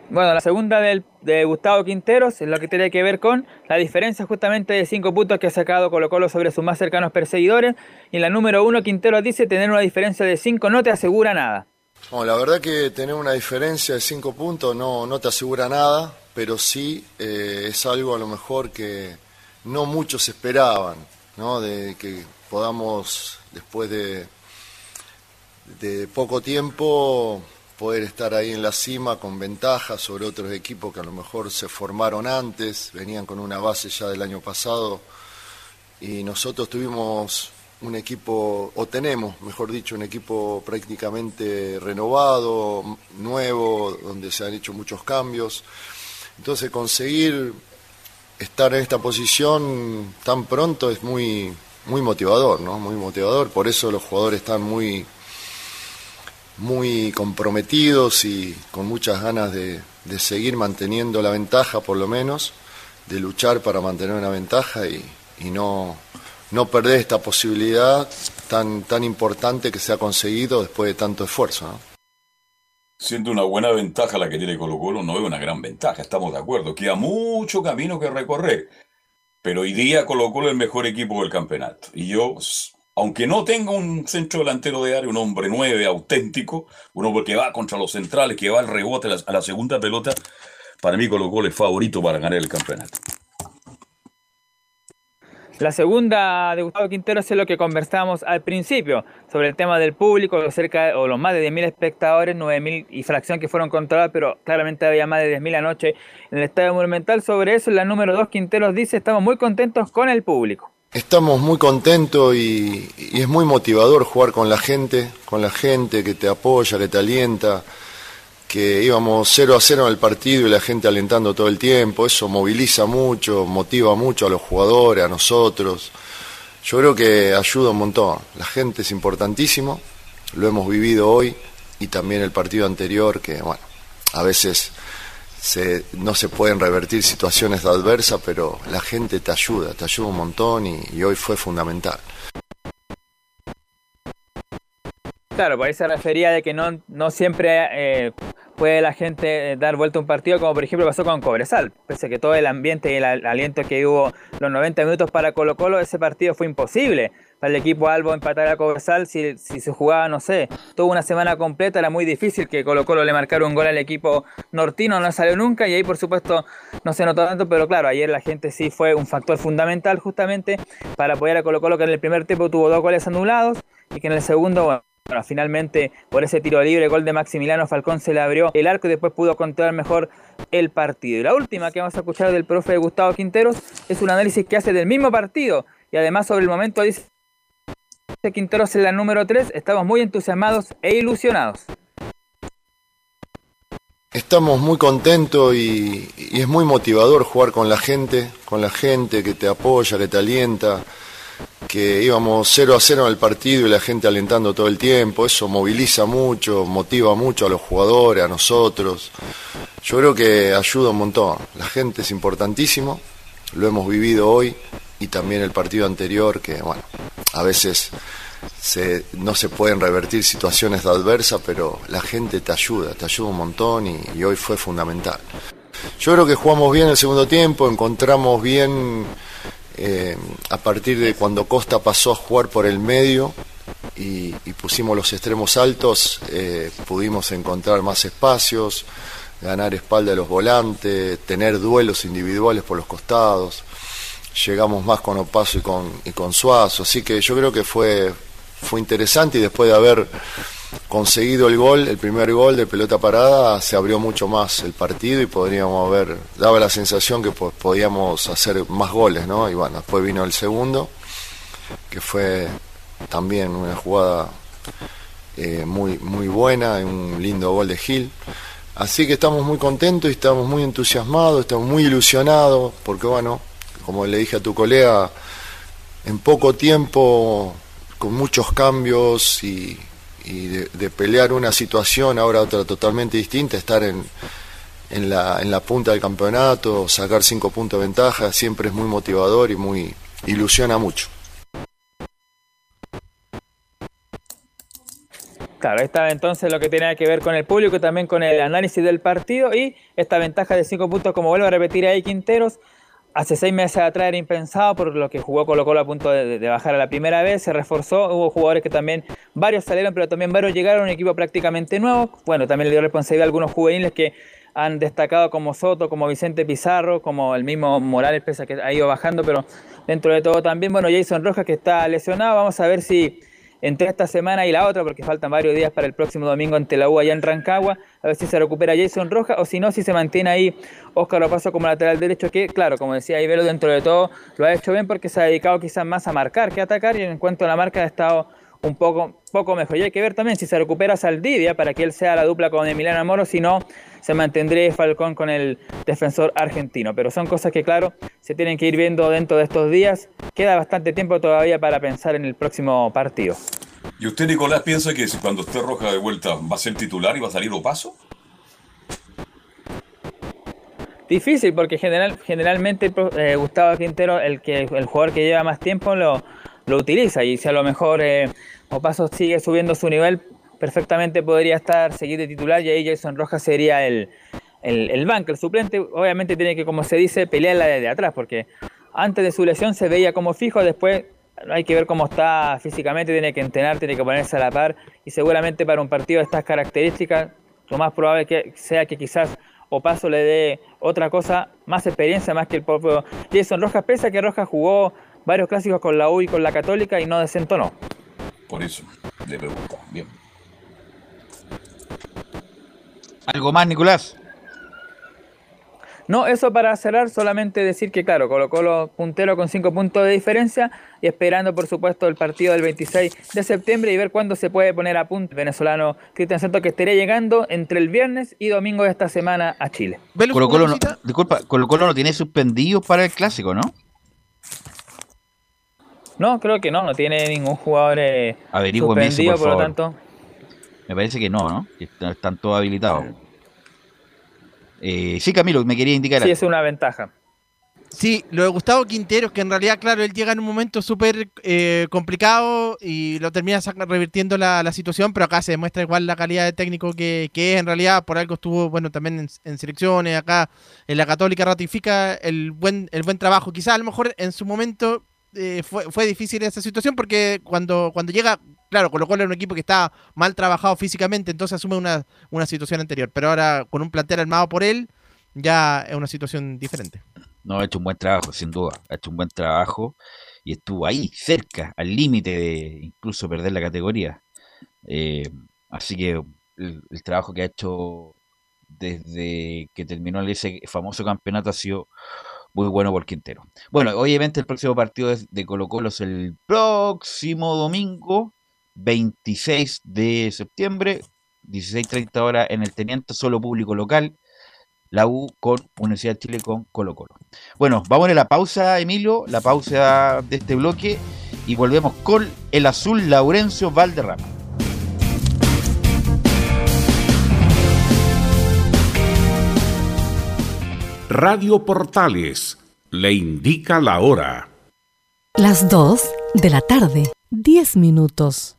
Bueno, la segunda del, de Gustavo Quinteros es lo que tiene que ver con la diferencia justamente de cinco puntos que ha sacado Colo Colo sobre sus más cercanos perseguidores. Y en la número uno, Quinteros dice tener una diferencia de cinco no te asegura nada. Bueno, la verdad que tener una diferencia de cinco puntos no, no te asegura nada, pero sí eh, es algo a lo mejor que no muchos esperaban, ¿no? De que podamos, después de, de poco tiempo, poder estar ahí en la cima con ventaja sobre otros equipos que a lo mejor se formaron antes, venían con una base ya del año pasado y nosotros tuvimos un equipo, o tenemos, mejor dicho, un equipo prácticamente renovado, nuevo, donde se han hecho muchos cambios. Entonces conseguir estar en esta posición tan pronto es muy, muy motivador, ¿no? Muy motivador, por eso los jugadores están muy muy comprometidos y con muchas ganas de, seguir manteniendo la ventaja, por lo menos, de luchar para mantener una ventaja y, no, no perder esta posibilidad tan, tan importante que se ha conseguido después de tanto esfuerzo. ¿no? Siendo una buena ventaja la que tiene Colo Colo, no es una gran ventaja, estamos de acuerdo. Queda mucho camino que recorrer. Pero hoy día Colo Colo es el mejor equipo del campeonato. Y yo aunque no tenga un centro delantero de área, un hombre nueve auténtico, un hombre que va contra los centrales, que va al rebote a la, segunda pelota, para mí Colo Colo es favorito para ganar el campeonato. La segunda de Gustavo Quintero es lo que conversábamos al principio, sobre el tema del público, cerca o los más de 10.000 espectadores, 9.000 y fracción que fueron controlados, pero claramente había más de 10.000 anoche en el Estadio Monumental. Sobre eso, la número 2 Quinteros dice, estamos muy contentos con el público. Estamos muy contentos y, es muy motivador jugar con la gente, con la gente que te apoya, que te alienta, que íbamos 0 a 0 en el partido y la gente alentando todo el tiempo, eso moviliza mucho, motiva mucho a los jugadores, a nosotros. Yo creo que ayuda un montón. La gente es importantísimo, lo hemos vivido hoy y también el partido anterior, que bueno, a veces no se pueden revertir situaciones adversas, pero la gente te ayuda, te ayuda un montón y, hoy fue fundamental. Claro, por ahí se refería de que no, no siempre eh, puede la gente dar vuelta a un partido, como por ejemplo pasó con Cobresal. Pese a que todo el ambiente y el aliento que hubo los 90 minutos para Colo Colo, ese partido fue imposible para el equipo Albo empatar a Cobresal, si, si se jugaba, no sé, toda una semana completa, era muy difícil que Colo Colo le marcara un gol al equipo nortino, no salió nunca y ahí por supuesto no se notó tanto, pero claro, ayer la gente sí fue un factor fundamental justamente para apoyar a Colo Colo que en el primer tiempo tuvo dos goles anulados y que en el segundo, bueno, finalmente por ese tiro libre, gol de Maximiliano Falcón se le abrió el arco y después pudo controlar mejor el partido. Y la última que vamos a escuchar del profe Gustavo Quinteros es un análisis que hace del mismo partido y además sobre el momento dice Quinteros en la número 3, estamos muy entusiasmados e ilusionados. Estamos muy contentos y, es muy motivador jugar con la gente, con la gente que te apoya, que te alienta, que íbamos 0 a 0 en el partido y la gente alentando todo el tiempo, eso moviliza mucho, motiva mucho a los jugadores, a nosotros. Yo creo que ayuda un montón. La gente es importantísimo, lo hemos vivido hoy y también el partido anterior, que bueno, a veces no se pueden revertir situaciones adversas, pero la gente te ayuda, te ayuda un montón y, hoy fue fundamental. Yo creo que jugamos bien el segundo tiempo, encontramos bien eh, a partir de cuando Costa pasó a jugar por el medio y, pusimos los extremos altos, eh, pudimos encontrar más espacios, ganar espalda a los volantes, tener duelos individuales por los costados. Llegamos más con Opaso y con, y con Suazo, así que yo creo que fue, fue interesante y después de haber conseguido el gol, el primer gol de pelota parada, se abrió mucho más el partido y podríamos haber, daba la sensación que podíamos hacer más goles, ¿no? Y bueno, después vino el segundo, que fue también una jugada eh, muy, muy buena, un lindo gol de Gil. Así que estamos muy contentos y estamos muy entusiasmados, estamos muy ilusionados, porque bueno, como le dije a tu colega, en poco tiempo, con muchos cambios y, y de, pelear una situación, ahora otra totalmente distinta, estar en, en, la, en la punta del campeonato, sacar cinco puntos de ventaja, siempre es muy motivador y muy ilusiona mucho. Claro, esta entonces lo que tiene que ver con el público también con el análisis del partido y esta ventaja de cinco puntos, como vuelvo a repetir ahí, Quinteros, hace seis meses atrás era impensado por lo que jugó Colo Colo a punto de, de, bajar a la primera vez, se reforzó, hubo jugadores que también, varios salieron, pero también varios llegaron, un equipo prácticamente nuevo, bueno, también le dio responsabilidad a algunos juveniles que han destacado como Soto, como Vicente Pizarro, como el mismo Morales, pese que ha ido bajando, pero dentro de todo también, bueno, Jason Rojas que está lesionado, vamos a ver si entre esta semana y la otra, porque faltan varios días para el próximo domingo ante la U allá en Rancagua, a ver si se recupera Jason Rojas o si no, si se mantiene ahí Óscar Opaso como lateral derecho, que claro, como decía Ibero, dentro de todo lo ha hecho bien porque se ha dedicado quizás más a marcar que a atacar y en cuanto a la marca ha estado un poco, poco mejor. Y hay que ver también si se recupera Saldivia para que él sea la dupla con Emiliano Moro, si no, se mantendría Falcón con el defensor argentino. Pero son cosas que, claro, se tienen que ir viendo dentro de estos días. Queda bastante tiempo todavía para pensar en el próximo partido. ¿Y usted, Nicolás, piensa que cuando esté Roja de vuelta va a ser titular y va a salir Opaso? Difícil, porque general, generalmente eh, Gustavo Quintero, el, que, el jugador que lleva más tiempo, lo, lo utiliza. Y si a lo mejor eh, Opaso sigue subiendo su nivel, perfectamente podría estar, seguir de titular y ahí Jason Rojas sería el, el, el banco. El suplente obviamente tiene que, como se dice, pelear la de atrás, porque antes de su lesión se veía como fijo, después hay que ver cómo está físicamente, tiene que entrenar, tiene que ponerse a la par y seguramente para un partido de estas características lo más probable que sea que quizás Opaso le dé otra cosa, más experiencia, más que el propio Jason Rojas, pese a que Rojas jugó varios clásicos con la U y con la Católica y no desentonó. Por eso le pregunto. Bien. ¿Algo más, Nicolás? No, eso para cerrar, solamente decir que, claro, Colo Colo puntero con 5 puntos de diferencia y esperando, por supuesto, el partido del 26 de septiembre y ver cuándo se puede poner a punto el venezolano Cristian Santos, que estaría llegando entre el viernes y domingo de esta semana a Chile. Colo Colo no, disculpa, Colo Colo no tiene suspendido para el clásico, ¿no? No, creo que no, no tiene ningún jugador eh, suspendido, eso, por, por, lo tanto. Me parece que no, ¿no? Que están todos habilitados. Eh, sí, Camilo, me quería indicar. Sí, es una ventaja. Sí, lo de Gustavo Quinteros, que en realidad, claro, él llega en un momento súper eh, complicado y lo termina revirtiendo la, la, situación, pero acá se demuestra igual la calidad de técnico que, que es. En realidad, por algo estuvo, bueno, también en, en, selecciones, acá en la Católica ratifica el buen, el buen trabajo. Quizás a lo mejor en su momento eh, fue, fue difícil esa situación porque cuando, cuando llega, claro, Colo Colo era un equipo que está mal trabajado físicamente, entonces asume una, una situación anterior. Pero ahora con un plantel armado por él, ya es una situación diferente. No, ha hecho un buen trabajo, sin duda. Ha hecho un buen trabajo y estuvo ahí, cerca, al límite de incluso perder la categoría. Eh, así que el, el trabajo que ha hecho desde que terminó ese famoso campeonato ha sido muy bueno por Quintero. Bueno, obviamente el próximo partido de Colo Colo es el próximo domingo, 26 de septiembre, 16.30 horas en el Teniente, solo público local, la U con Universidad de Chile con Colo Colo. Bueno, vamos a la pausa, Emilio, la pausa de este bloque y volvemos con el azul Laurencio Valderrama. Radio Portales le indica la hora. Las 2 de la tarde, 10 minutos.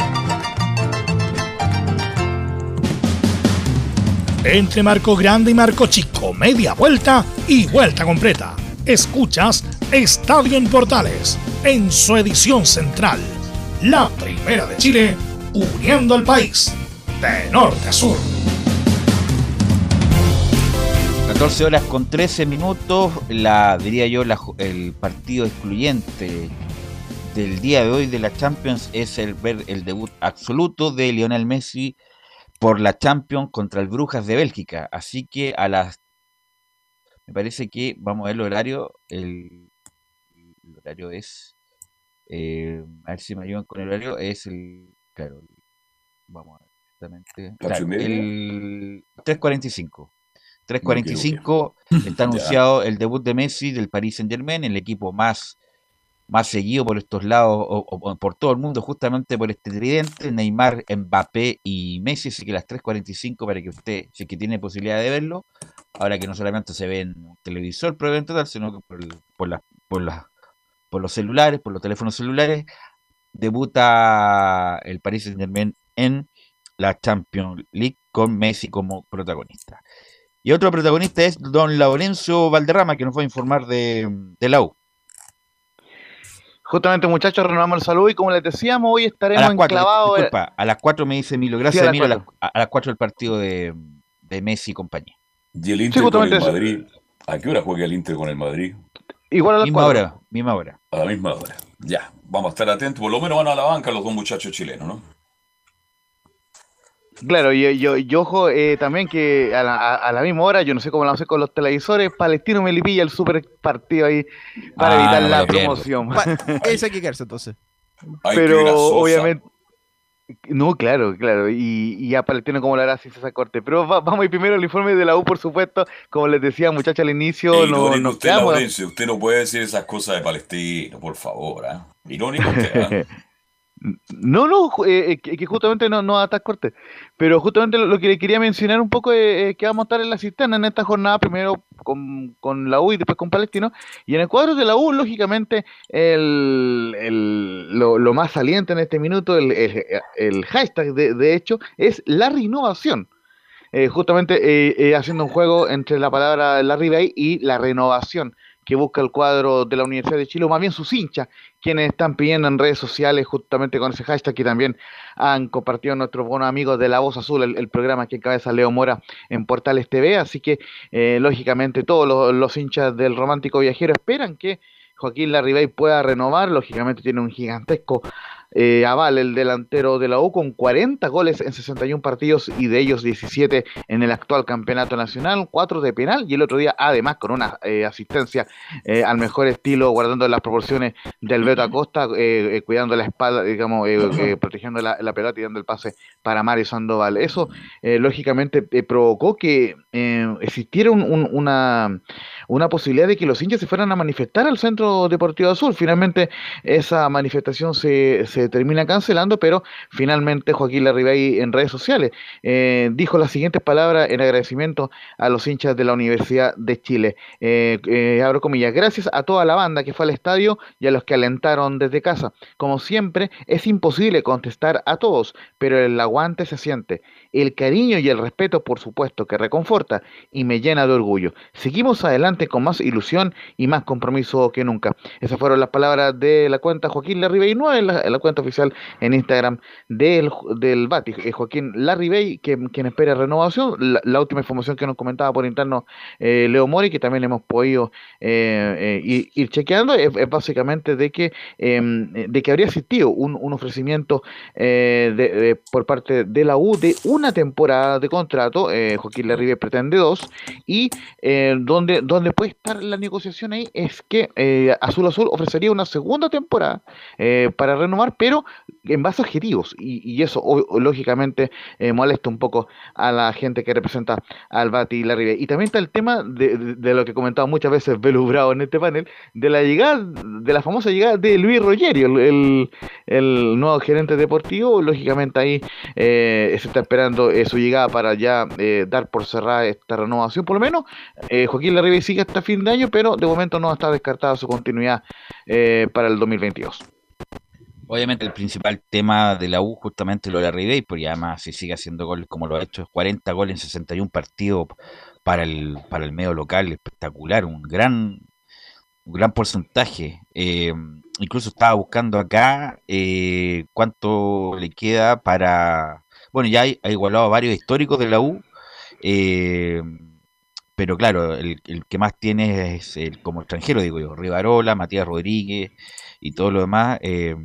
Entre Marco Grande y Marco Chico, media vuelta y vuelta completa. Escuchas Estadio en Portales, en su edición central. La primera de Chile, uniendo al país, de norte a sur. 14 horas con 13 minutos, la diría yo, el partido excluyente del día de hoy de la Champions es el ver el debut absoluto de Lionel Messi por la Champions contra el Brujas de Bélgica. Así que a las me parece que vamos a ver el horario. El, el horario es eh, a ver si me ayudan con el horario. Es el claro, vamos a ver exactamente. Claro, el 3.45. 3.45 <laughs> está anunciado el debut de Messi del Paris Saint Germain, el equipo más, más seguido por estos lados o, por todo el mundo, justamente por este tridente, Neymar, Mbappé y Messi, así que las 3.45 para que usted, si es que tiene posibilidad de verlo, ahora que no solamente se ve en un televisor sino que por, por, por, la, por los celulares, por los teléfonos celulares, debuta el Paris Saint Germain en la Champions League con Messi como protagonista. Y otro protagonista es don Laurencio Valderrama, que nos va a informar de, de la U. Justamente, muchachos, renovamos el saludo y como les decíamos, hoy estaremos a las enclavados. disculpa, a las 4 me dice Milo, gracias a, las, a las 4 el partido de, de, Messi y compañía. ¿Y el Inter con el Madrid? ¿A qué hora juega el Inter con el Madrid? Igual a la misma hora, misma hora. A la misma hora. Ya, vamos a estar atentos. Por lo menos van a la banca los dos muchachos chilenos, ¿no? Claro, y yo, yo, ojo eh, también que a la, a, la, misma hora, yo no sé cómo lo hacer con los televisores, Palestino me pilla el super partido ahí para ah, evitar no la promoción. <laughs> Ese hay que quedarse entonces. Pero obviamente. No, claro, claro. Y, y a Palestino como lo hará sin esa corte. Pero va, vamos a ir primero al informe de la U, por supuesto. Como les decía, muchachos, al inicio. no, no usted, Laurencio, usted no puede decir esas cosas de Palestino, por favor. ¿eh? Irónico usted, ¿eh? <laughs> No, no, eh, que justamente no, no a corte. Pero justamente lo, que le quería mencionar un poco es que vamos a estar en la cisterna en esta jornada, primero con, con, la U y después con Palestino. Y en el cuadro de la U, lógicamente, el, el, lo, más saliente en este minuto, el, el hashtag de, de, hecho, es la renovación. Eh, justamente eh, eh, haciendo un juego entre la palabra Larry Bay y la renovación que busca el cuadro de la Universidad de Chile, o más bien sus hinchas, quienes están pidiendo en redes sociales justamente con ese hashtag que también han compartido nuestros buenos amigos de La Voz Azul, el, programa que encabeza Leo Mora en Portales TV, así que eh, lógicamente todos los, los, hinchas del romántico viajero esperan que Joaquín Larribey pueda renovar, lógicamente tiene un gigantesco eh, Aval, el delantero de la U, con 40 goles en 61 partidos y de ellos 17 en el actual campeonato nacional, 4 de penal y el otro día además con una eh, asistencia eh, al mejor estilo, guardando las proporciones del Beto Acosta, eh, cuidando la espalda, digamos, protegiendo la, pelota y dando el pase para Mario Sandoval. Eso lógicamente provocó que existiera una, una posibilidad de que los hinchas se fueran a manifestar al Centro Deportivo Azul. Finalmente esa manifestación se termina cancelando, pero finalmente Joaquín Larribey en redes sociales eh, dijo las siguientes palabras en agradecimiento a los hinchas de la Universidad de Chile. Eh, eh, abro comillas, gracias a toda la banda que fue al estadio y a los que alentaron desde casa. Como siempre, es imposible contestar a todos, pero el aguante se siente. El cariño y el respeto, por supuesto, que reconforta y me llena de orgullo. Seguimos adelante con más ilusión y más compromiso que nunca. Esas fueron las palabras de la cuenta Joaquín Larribey, no en la, cuenta oficial en Instagram del, del Bati, eh, Joaquín Larribey, que, quien espera renovación. La, última información que nos comentaba por interno eh, Leo Mori, que también hemos podido eh, ir, chequeando, es, básicamente de que, em, de que habría existido un, un ofrecimiento de, por parte de la U de un una temporada de contrato, eh, Joaquín Larribey pretende dos, y eh, donde, donde puede estar la negociación ahí es que eh, Azul Azul ofrecería una segunda temporada eh, para renovar, pero en base a objetivos, y, eso lógicamente molesta un poco a la gente que representa al Bati y Larribey. Y también está el tema de, lo que he comentado muchas veces Belu Bravo en este panel, de la llegada, de la famosa llegada de Luis Rogerio, el, el nuevo gerente deportivo, lógicamente ahí se está esperando eh, su llegada para ya eh, dar por cerrada esta renovación. Por lo menos eh, Joaquín Larribey sigue hasta fin de año, pero de momento no está descartada su continuidad para el 2022. Obviamente el principal tema de la U justamente lo de Larribey, porque además si sigue haciendo goles como lo ha hecho, 40 goles en 61 partidos para el, para el medio local, espectacular, un gran, un gran porcentaje. incluso estaba buscando acá cuánto le queda para bueno, ya ha igualado a varios históricos de la U, eh, pero claro, el, que más tiene es el, como extranjero, digo yo, Rivarola, Matías Rodríguez y todo lo demás. Eh,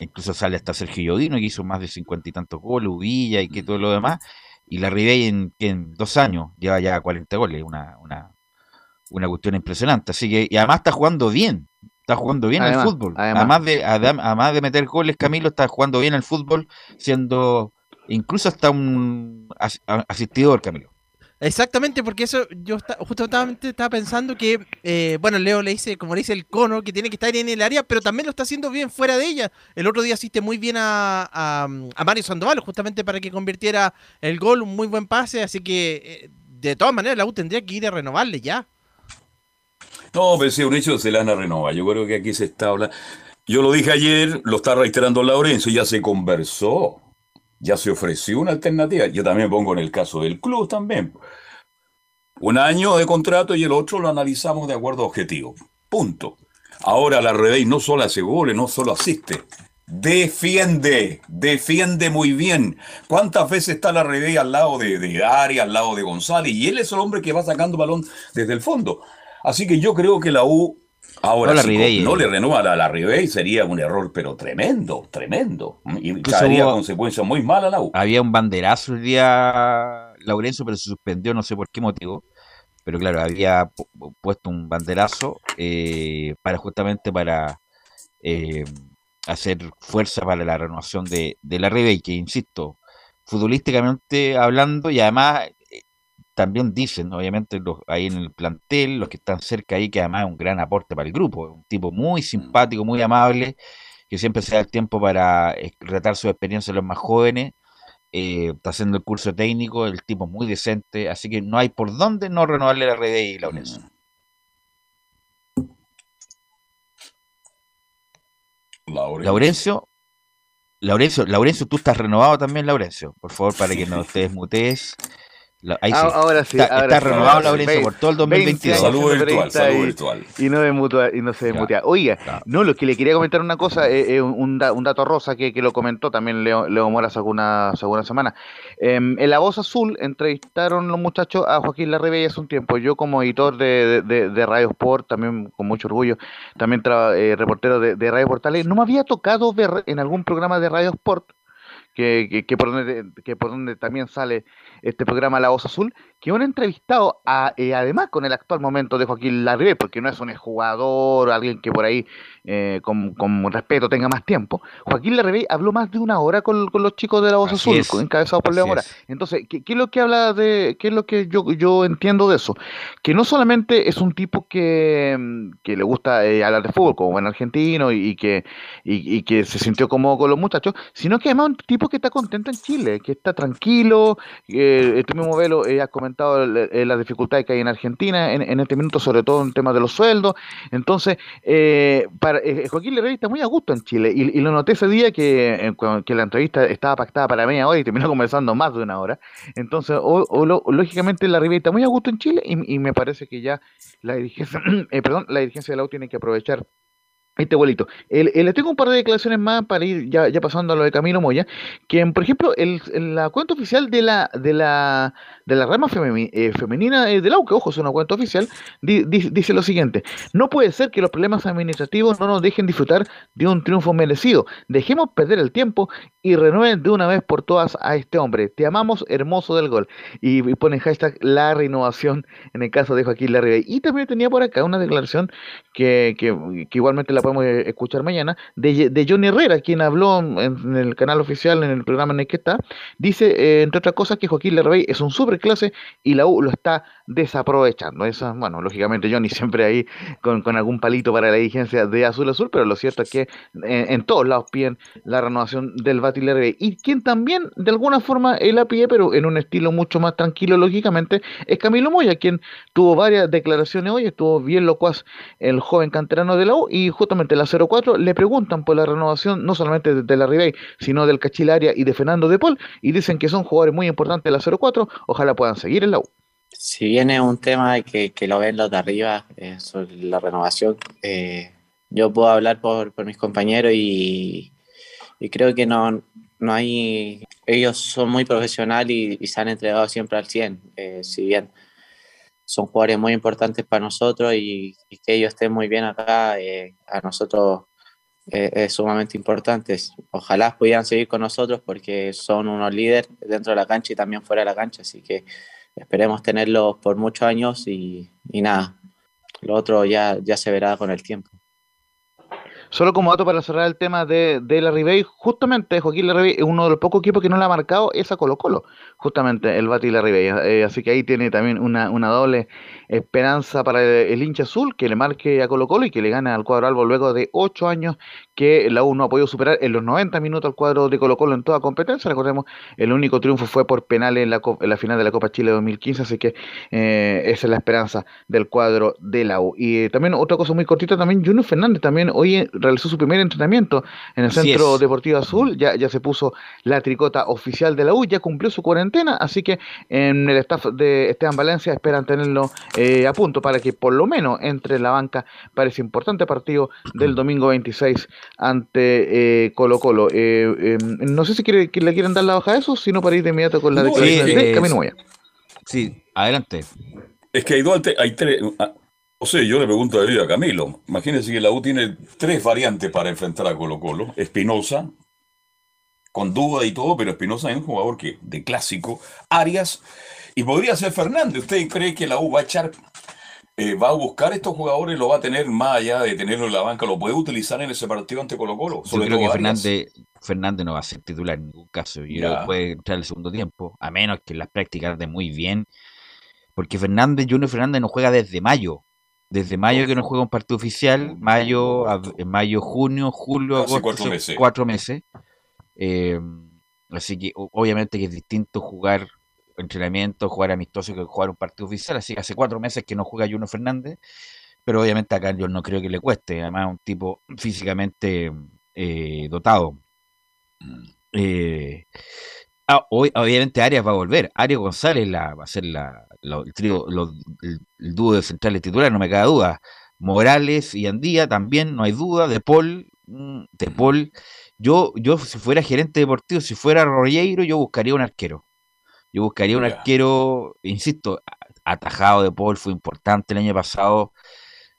incluso sale hasta Sergio Yodino, que hizo más de cincuenta y tantos goles, Uvilla y que todo lo demás. Y la Ribey en, en dos años lleva ya 40 goles, una, una, una cuestión impresionante. Así que, y además está jugando bien, está jugando bien el fútbol. Además, de, además de meter goles, Camilo está jugando bien el fútbol, siendo incluso hasta un asistidor, Camilo. Exactamente, porque eso yo justamente estaba pensando que, eh, bueno, Leo le dice, como le dice el cono, que tiene que estar en el área, pero también lo está haciendo bien fuera de ella. El otro día asiste muy bien a, a, Mario Sandoval, justamente para que convirtiera el gol, un muy buen pase, así que eh, de todas maneras la U tendría que ir a renovarle ya. No, pero si un hecho se la van a renovar. Yo creo que aquí se está hablando. Yo lo dije ayer, lo está reiterando Laurencio, ya se conversó ya se ofreció una alternativa. Yo también pongo en el caso del club también. Un año de contrato y el otro lo analizamos de acuerdo a objetivos. Punto. Ahora la Redey no solo hace goles, no solo asiste. Defiende, defiende muy bien. ¿Cuántas veces está la Redey al lado de, de Ari, al lado de González? Y él es el hombre que va sacando balón desde el fondo. Así que yo creo que la U Ahora, No, la si Ribey, no eh. le renueva a la Ribey, sería un error, pero tremendo, tremendo. Y Incluso traería hubo- consecuencias muy malas a la U. Había un banderazo el día Laurencio, pero se suspendió, no sé por qué motivo. Pero claro, había pu- puesto un banderazo eh, para justamente para eh, hacer fuerza para la renovación de, de la Ribey, que insisto, futbolísticamente hablando, y además también dicen, obviamente, los, ahí en el plantel, los que están cerca ahí, que además es un gran aporte para el grupo, un tipo muy simpático, muy amable, que siempre se da el tiempo para eh, retar su experiencia a los más jóvenes. eh, está haciendo el curso técnico, el tipo muy decente, así que no hay por dónde no renovarle la red y Laurencio. Laurencio, Laurencio, Laurencio, tú estás renovado también, Laurencio. Por favor, para que no te desmutees. La- ahí sí. Ah, Ahora sí. Está, ahora está sí, renovado, sí. Laurencio, por todo el 2022. Saludo siendo virtual, periodista saludo y- virtual. Y no, desmutua- y no se desmutea. Oiga, no, lo que le quería comentar una cosa, eh, eh, un, da- un dato rosa que, que lo comentó también Leo, Leo Mora hace alguna, hace alguna semana. Em, en La Voz Azul entrevistaron los muchachos a Joaquín Larribey hace un tiempo. Yo como editor de, de, de Radio Sport, también con mucho orgullo, también tra- eh, reportero de, de Radio Portales, no me había tocado ver en algún programa de Radio Sport que, que, que por donde, que por donde también sale este programa La Voz Azul, que un entrevistado, a, eh, además con el actual momento de Joaquín Larribey, porque no es un jugador, alguien que por ahí eh, con, con respeto tenga más tiempo, Joaquín Larribey habló más de una hora con, con los chicos de La Voz Así Azul, encabezados por Leo Mora. es. Entonces, ¿qué, qué es lo que habla de, qué es lo que yo, yo entiendo de eso? Que no solamente es un tipo que, mm, que le gusta eh, hablar de fútbol, como buen argentino, y, y que, y, y que se sintió cómodo con los muchachos, sino que además es un tipo que está contento en Chile, que está tranquilo, eh, tú mismo Velo has comentado el- el- las dificultades que hay en Argentina en, este minuto, sobre todo en temas de los sueldos, entonces eh, eh, Joaquín Larrey está muy a gusto en Chile, y, lo noté ese día que, eh, que la entrevista estaba pactada para media hora y terminó <laughs> conversando más de una hora, entonces o- lo- lógicamente la está muy a gusto en Chile y, me parece que ya la dirigencia, <clears throat> eh, perdón, la dirigencia de la tiene que aprovechar este vuelito. El, le tengo un par de declaraciones más para ir ya, pasando a lo de Camilo Moya, que por ejemplo el, la cuenta oficial de la de la de la rama femeni- eh, femenina eh, de la U, que ojo, es una cuenta oficial, di- di- dice lo siguiente, no puede ser que los problemas administrativos no nos dejen disfrutar de un triunfo merecido, dejemos perder el tiempo y renueven de una vez por todas a este hombre, te amamos hermoso del gol, y, y ponen hashtag la renovación en el caso de Joaquín Larribey, y también tenía por acá una declaración que, que igualmente la podemos eh, escuchar mañana, de, de Johnny Herrera, quien habló en, el canal oficial, en el programa en el que está, dice, eh, entre otras cosas, que Joaquín Larrabey es un superclase y la U lo está desaprovechando. Esa, bueno, lógicamente Johnny <laughs> siempre ahí con, con algún palito para la dirigencia de Azul Azul, pero lo cierto es que en, en todos lados piden la renovación del Bati Larrabey. Y quien también, de alguna forma, él la pide, pero en un estilo mucho más tranquilo, lógicamente, es Camilo Moya, quien tuvo varias declaraciones hoy, estuvo bien locuaz el joven canterano de la U, y justamente la 04 le preguntan por la renovación no solamente de, la Ribey, sino del Cachilaria y de Fernando de Paul, y dicen que son jugadores muy importantes de la 04, ojalá puedan seguir en la U. Si bien es un tema que, que lo ven los de arriba eh, sobre la renovación, eh, yo puedo hablar por, por mis compañeros y, y creo que no, no hay. Ellos son muy profesionales y, y se han entregado siempre al 100. eh, si bien son jugadores muy importantes para nosotros y, que ellos estén muy bien acá, eh, a nosotros eh, es sumamente importante. Ojalá pudieran seguir con nosotros porque son unos líderes dentro de la cancha y también fuera de la cancha. Así que esperemos tenerlos por muchos años y, y nada, lo otro ya, ya se verá con el tiempo. Solo como dato para cerrar el tema de, de la Ribey, justamente Joaquín Larribey es uno de los pocos equipos que no le ha marcado esa Colo Colo, justamente el Bati Larribey. Eh, así que ahí tiene también una, una doble esperanza para el, hincha azul que le marque a Colo Colo y que le gane al cuadro albo luego de ocho años que la U no ha podido superar en los 90 minutos al cuadro de Colo Colo en toda competencia. Recordemos, el único triunfo fue por penales en la, en la final de la Copa Chile 2015, así que eh, esa es la esperanza del cuadro de la U. Y también otra cosa muy cortita, también Junior Fernández también hoy realizó su primer entrenamiento en el Así Centro es. Deportivo Azul, ya, ya se puso la tricota oficial de la U, ya cumplió su cuarentena, así que en el staff de Esteban Valencia esperan tenerlo eh, a punto para que por lo menos entre en la banca para ese importante partido del domingo 26 ante eh, Colo Colo. Eh, eh, no sé si quiere, que le quieren dar la baja a eso, sino para ir de inmediato con la No, declaración sí, de Moya. Sí, adelante. Es que hay dos, hay tres. Ah, No sé, yo le pregunto a a Camilo. Imagínense que la U tiene tres variantes para enfrentar a Colo Colo. Espinosa, con duda y todo, pero Espinosa es un jugador que de clásico. Arias, y podría ser Fernández. ¿Usted cree que la U va a echar, eh, va a buscar estos jugadores, lo va a tener más allá de tenerlo en la banca, lo puede utilizar en ese partido ante Colo Colo? Yo creo que. Fernández, Fernández no va a ser titular en ningún caso. Yo creo que puede entrar el segundo tiempo, a menos que las prácticas ande muy bien. Porque Fernández, Junior Fernández no juega desde mayo. Desde mayo que no juega un partido oficial, mayo, mayo, junio, julio, agosto, cuatro meses. cuatro meses. Eh, así que obviamente que es distinto jugar entrenamiento, jugar amistoso que jugar un partido oficial. Así que hace cuatro meses que no juega Junior Fernández. Pero obviamente acá yo no creo que le cueste. Además, es un tipo físicamente eh, dotado. Eh, ah, hoy, obviamente Arias va a volver. Arias González la, va a ser la, la- el, trío, lo- el, el dúo de centrales titulares, no me cabe duda. Morales y Andía también, no hay duda. De Paul, mm, De Paul. Yo, yo si fuera gerente deportivo, si fuera Rollero, yo buscaría un arquero. Yo buscaría un arquero, insisto, atajado de Paul fue importante el año pasado,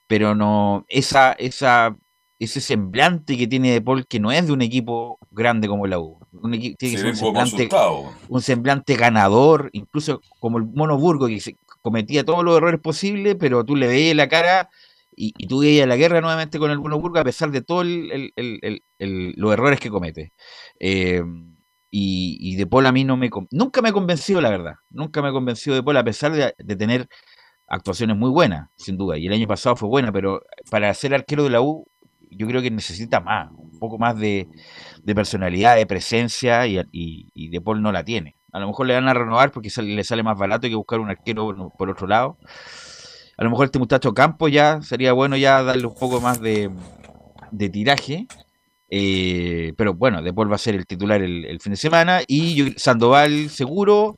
pero no, esa, esa, ese semblante que tiene de Paul, que no es de un equipo grande como la U. Un tiene que Se ser un semblante, asustado. un semblante ganador, incluso como el Mono Burgo, que se- cometía todos los errores posibles, pero tú le veías la cara y, y tú veías la guerra nuevamente con el Mono Burgo a pesar de todos los errores que comete. Eh, y, y De Paul a mí no me... Nunca me ha convencido, la verdad. Nunca me ha convencido De Paul, a pesar de, de tener actuaciones muy buenas, sin duda. Y el año pasado fue buena, pero para ser arquero de la U, yo creo que necesita más, un poco más de, personalidad, de presencia, y, y, De Paul no la tiene. A lo mejor le van a renovar porque le sale más barato que buscar un arquero por, por otro lado. A lo mejor este muchacho Campo ya sería bueno ya darle un poco más de, tiraje. Eh, pero bueno, De Paul va a ser el titular el, fin de semana. Y Sandoval seguro.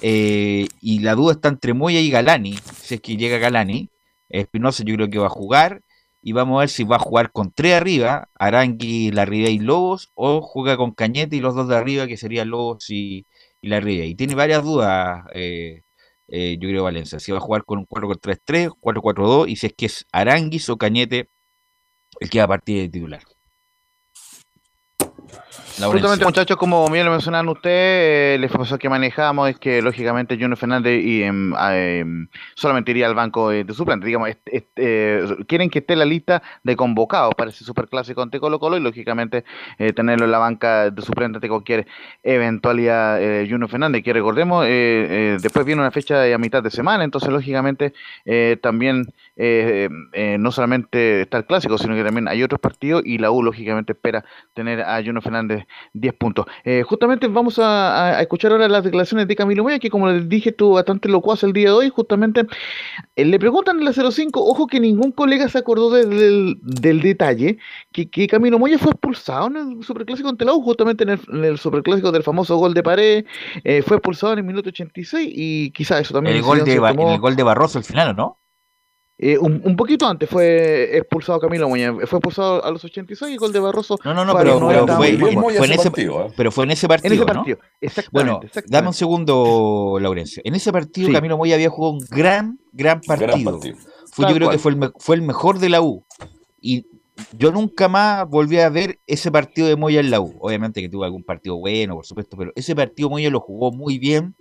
eh, y la duda está entre Moya y Galani. Si es que llega Galani. Espinosa yo creo que va a jugar. Y vamos a ver si va a jugar con tres arriba, Arangui, Larribey y Lobos, o juega con Cañete y los dos de arriba, que serían Lobos y, y Larribey. Y tiene varias dudas, eh, eh, yo creo, Valencia. Si va a jugar con un 4-3-3, 4-4-2, y si es que es Aranguis o Cañete el que va a partir de titular. Justamente, muchachos, como bien lo mencionaban ustedes, eh, la información que manejamos es que, lógicamente, Junior Fernández y, em, em, solamente iría al banco eh, de suplentes. Digamos, eh, quieren que esté la lista de convocados para ese superclásico ante Colo Colo y, lógicamente, eh, tenerlo en la banca de suplentes ante cualquier eventualidad eh, Junior Fernández, que recordemos, después viene una fecha de a mitad de semana, entonces, lógicamente, también eh, eh, no solamente está el clásico, sino que también hay otros partidos y la U, lógicamente, espera tener a Junior Fernández 10 puntos. Eh, justamente vamos a, escuchar ahora las declaraciones de Camilo Moya, que como les dije, estuvo bastante locuaz el día de hoy. Justamente eh, le preguntan en la 05, ojo que ningún colega se acordó de- del, del detalle, que, que Camilo Moya fue expulsado en el Superclásico ante la U, justamente en el, en el Superclásico del famoso gol de pared, eh, fue expulsado en el minuto 86 y quizás eso también el, gol de, tomó- el gol de Barroso al final, ¿o no? Eh, un, un poquito antes fue expulsado Camilo Moya, fue expulsado a los 86 y gol de Barroso No, no, no, fue pero, pero 90 fue, bien. fue en ese, pero fue en ese partido. En ese ¿no? partido, exactamente. Bueno, exactamente. dame un segundo, Laurencio. En ese partido Sí. Camilo Moya había jugado un gran, gran partido. partido. Fue, yo creo cual. que fue el, fue el mejor de la U. Y yo nunca más volví a ver ese partido de Moya en la U. Obviamente que tuvo algún partido bueno, por supuesto, pero ese partido Moya lo jugó muy bien.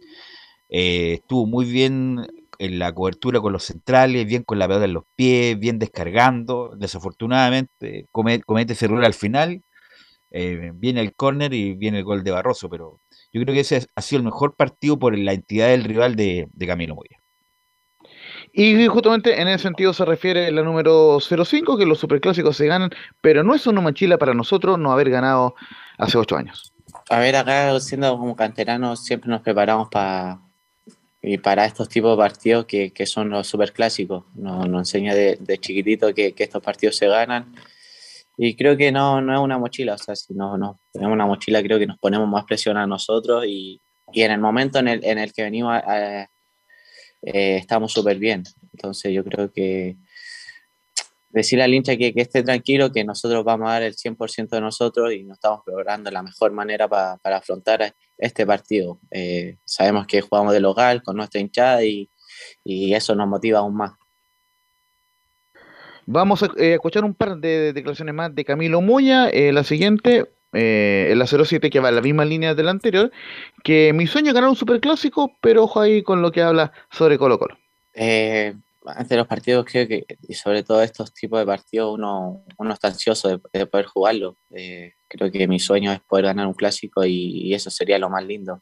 eh, estuvo muy bien en la cobertura con los centrales, bien con la pelota en los pies, bien descargando. Desafortunadamente come- comete ese error al final. eh, viene el córner y viene el gol de Barroso, pero yo creo que ese ha sido el mejor partido por la entidad del rival de, de Camilo Moya. Y justamente en ese sentido se refiere la número 05, que los superclásicos se ganan, pero no es una mochila para nosotros no haber ganado hace ocho años. A ver, acá siendo como canteranos siempre nos preparamos para y para estos tipos de partidos que, que son los superclásicos. Nos, nos enseña de, de chiquitito que, que estos partidos se ganan y creo que no, no es una mochila, o sea, si no nos ponemos una mochila creo que nos ponemos más presión a nosotros y, y en el momento en el, en el que venimos eh, estamos súper bien. Entonces yo creo que decirle al hincha que, que, esté tranquilo, que nosotros vamos a dar el 100% de nosotros y nos estamos preparando de la mejor manera para afrontar este partido. Eh, sabemos que jugamos de local con nuestra hinchada y, y eso nos motiva aún más. Vamos a eh, escuchar un par de declaraciones más de Camilo Moya. Eh, la siguiente, eh, el 07 que va en la misma línea de la anterior, que mi sueño es ganar un superclásico, pero ojo ahí con lo que habla sobre Colo Colo. De los partidos creo que, y sobre todo estos tipos de partidos, uno, uno está ansioso de, de poder jugarlo. Eh, creo que mi sueño es poder ganar un clásico y, y eso sería lo más lindo.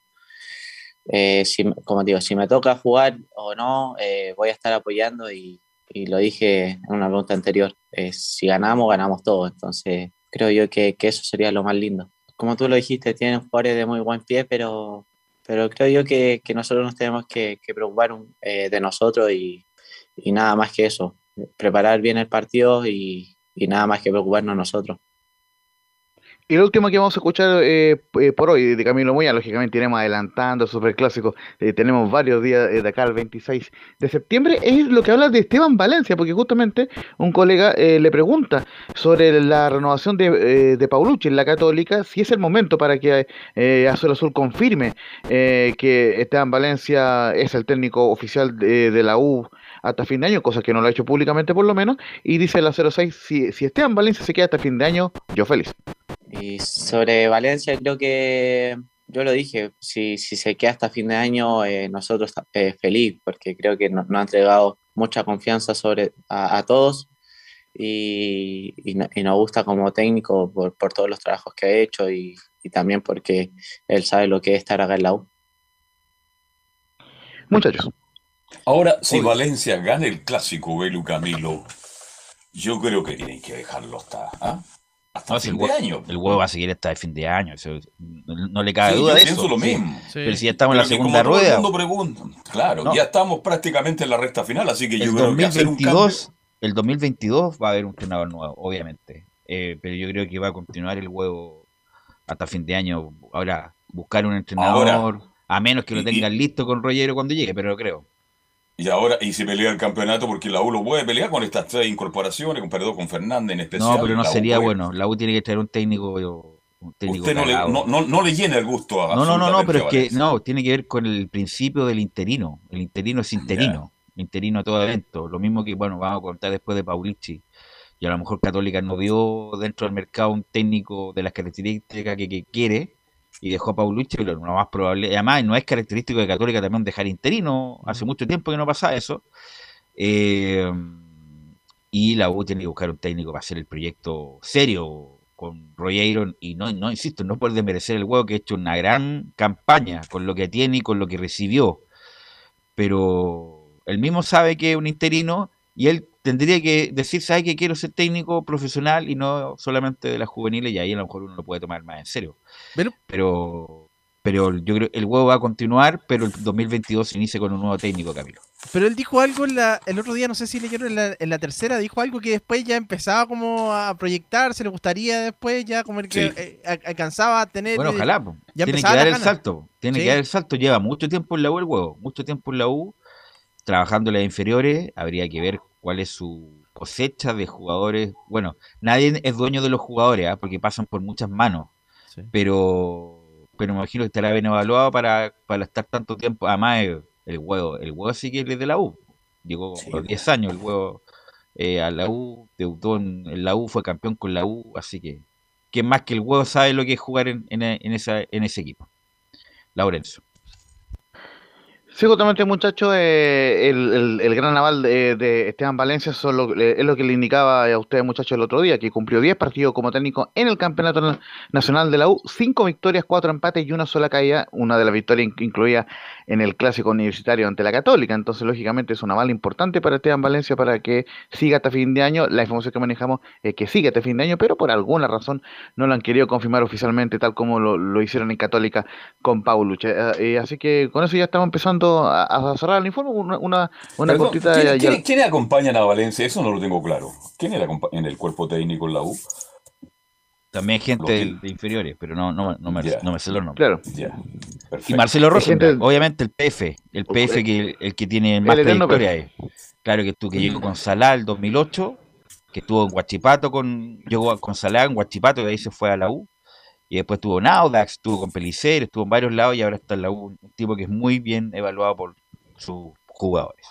Eh, si, como digo, si me toca jugar o no, eh, voy a estar apoyando y, y lo dije en una pregunta anterior, eh, si ganamos, ganamos todo. Entonces, creo yo que, que, eso sería lo más lindo. Como tú lo dijiste, tienen jugadores de muy buen pie, pero, pero creo yo que, que nosotros nos tenemos que, que preocupar un, eh, de nosotros y, y, nada más que eso. Preparar bien el partido y, y nada más que preocuparnos nosotros. Y lo último que vamos a escuchar eh, eh, por hoy de Camilo Moya, lógicamente iremos adelantando, super clásico, eh, tenemos varios días de acá al 26 de septiembre, es lo que habla de Esteban Valencia, porque justamente un colega eh, le pregunta sobre la renovación de, de, Paulucci en la Católica, si es el momento para que Azul Azul confirme que Esteban Valencia es el técnico oficial de, de la U hasta fin de año, cosa que no lo ha hecho públicamente por lo menos, y dice la 06, si, si Esteban Valencia se queda hasta fin de año, yo feliz. Y sobre Valencia creo que yo lo dije, si, si se queda hasta fin de año, eh, nosotros eh, feliz, porque creo que nos, ha entregado mucha confianza sobre a, a todos y, y, y, nos gusta como técnico por, por, todos los trabajos que ha hecho y, y, también porque él sabe lo que es estar acá en la U. Muchachos. Ahora, si. Valencia gana el clásico, Belu Camilo, yo creo que tienen que dejarlo hasta. ¿ah? hasta no, fin de año. El huevo va a seguir hasta el fin de año. Eso, no, no, le cabe sí, duda de eso. lo mismo. Sí. Pero si ya estamos Pero en la segunda rueda. Todo el mundo pregunta, claro, no. ya estamos prácticamente en la recta final, así que yo el creo 2022, que hacer un cambio... El 2022 va a haber un entrenador nuevo, obviamente. Eh, pero yo creo que va a continuar el huevo hasta fin de año. Ahora, buscar un entrenador, Ahora, a menos que lo tengan y, listo con Rollero cuando llegue, pero no creo. Y ahora, y se pelea el campeonato porque la U lo puede pelear con estas tres incorporaciones, con, perdón, con Fernández en especial. No, pero no sería puede... bueno. La U tiene que tener un técnico. Un técnico Usted no le, no, no, no le, llena el gusto a No, no, no, no pero es que no, tiene que ver con el principio del interino. El interino es interino. Yeah. Interino a todo evento. Lo mismo que, bueno, vamos a contar después de Paulici. Y a lo mejor Católica no vio dentro del mercado un técnico de las características que, que quiere y dejó a Paulucci, pero lo más probable, además no es característico de Católica también dejar interino, hace mucho tiempo que no pasa eso, eh, y la U tiene que buscar un técnico para hacer el proyecto serio con Rollero, y no, no insisto, no puede merecer el huevo que ha hecho una gran campaña con lo que tiene y con lo que recibió, pero él mismo sabe que es un interino y él tendría que decir, ¿sabes que quiero ser técnico profesional y no solamente de las juveniles? Y ahí a lo mejor uno lo puede tomar más en serio. Pero, pero, pero yo creo que el huevo va a continuar, pero el 2022 se inicia con un nuevo técnico, Camilo. Pero él dijo algo en la, el otro día, no sé si leyeron en la, en la tercera, dijo algo que después ya empezaba como a proyectarse, le gustaría después ya como el que sí. eh, alcanzaba a tener... Bueno, ojalá, ya tiene que dar el salto, tiene sí. que dar el salto, lleva mucho tiempo en la U el huevo, mucho tiempo en la U, trabajando en las inferiores, habría que ver cuál es su cosecha de jugadores. Bueno, nadie es dueño de los jugadores, ¿eh? porque pasan por muchas manos. Sí. Pero pero me imagino que estará bien evaluado para, para estar tanto tiempo. Además, el, el huevo, el huevo sí que es de la U. Llegó sí. a los 10 años el huevo eh, a la U, debutó en, en, la U, fue campeón con la U, así que que más que el huevo sabe lo que es jugar en, en, en esa, en ese equipo. Laurenzo. Sí, justamente, muchachos, eh, el, el, el, gran aval de, de Esteban Valencia lo, eh, es lo que le indicaba a ustedes, muchachos, el otro día, que cumplió 10 partidos como técnico en el Campeonato Nacional de la U, 5 victorias, 4 empates y una sola caída, una de las victorias incluida en el Clásico Universitario ante la Católica. Entonces, lógicamente, es un aval importante para Esteban Valencia para que siga hasta fin de año. La información que manejamos es que siga hasta fin de año, pero por alguna razón no lo han querido confirmar oficialmente, tal como lo, lo hicieron en Católica con Pauluch. Eh, eh, así que con eso ya estamos empezando a, a cerrar el informe, una, una, una Perdón, cortita... ¿quién, ¿quién, ¿quiénes acompañan a Valencia? Eso no lo tengo claro. ¿Quién era en el cuerpo técnico en la U? También gente de, de inferiores, pero no, no, no, me, no me sé los nombres. Claro. Ya. Y. Marcelo Rosenberg, gente- obviamente el PF, el PF que el que tiene más El trayectoria es. Claro que tú que llegó con Salá el 2008, que estuvo en Huachipato con llegó con Salá en Huachipato y de ahí se fue a la U. Y después estuvo en Audax, estuvo con Pelicer, estuvo en varios lados y ahora está en la U, un tipo que es muy bien evaluado por sus jugadores.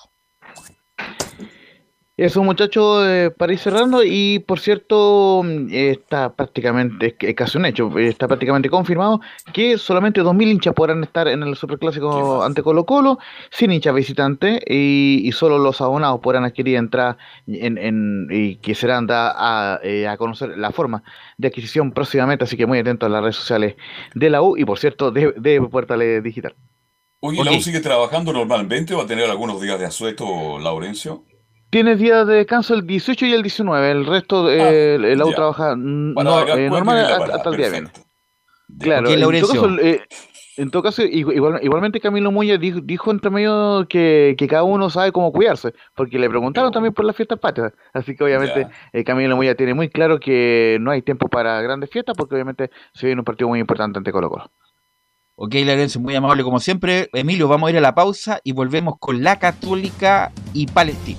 Eso, muchachos, eh, para ir cerrando, y por cierto, eh, está prácticamente, es, es casi un hecho, está prácticamente confirmado que solamente 2.000 hinchas podrán estar en el Superclásico ante Colo Colo, sin hinchas visitantes, y, y solo los abonados podrán adquirir entrada en, en- y que serán da a, eh, a conocer la forma de adquisición próximamente, así que muy atentos a las redes sociales de la U, y por cierto, de, de Portales Digital. Oye, ¿la Ok. U sigue trabajando normalmente o va a tener algunos días de asueto, Laurencio? Tienes días de descanso el 18 y el 19, el resto, eh, el, el U Ah, ya. trabaja no, eh, normal hasta, parada, hasta el día bien. Claro, Ok, en todo caso, eh, en todo caso igu- igual- igualmente Camilo Muñoz dijo, dijo entre medio que, que cada uno sabe cómo cuidarse, porque le preguntaron también por las fiestas patrias, así que obviamente eh, Camilo Muñoz tiene muy claro que no hay tiempo para grandes fiestas, porque obviamente se viene un partido muy importante ante Colo Colo. Ok, Lorenzo, muy amable como siempre. Emilio, vamos a ir a la pausa y volvemos con la Católica y Palestino.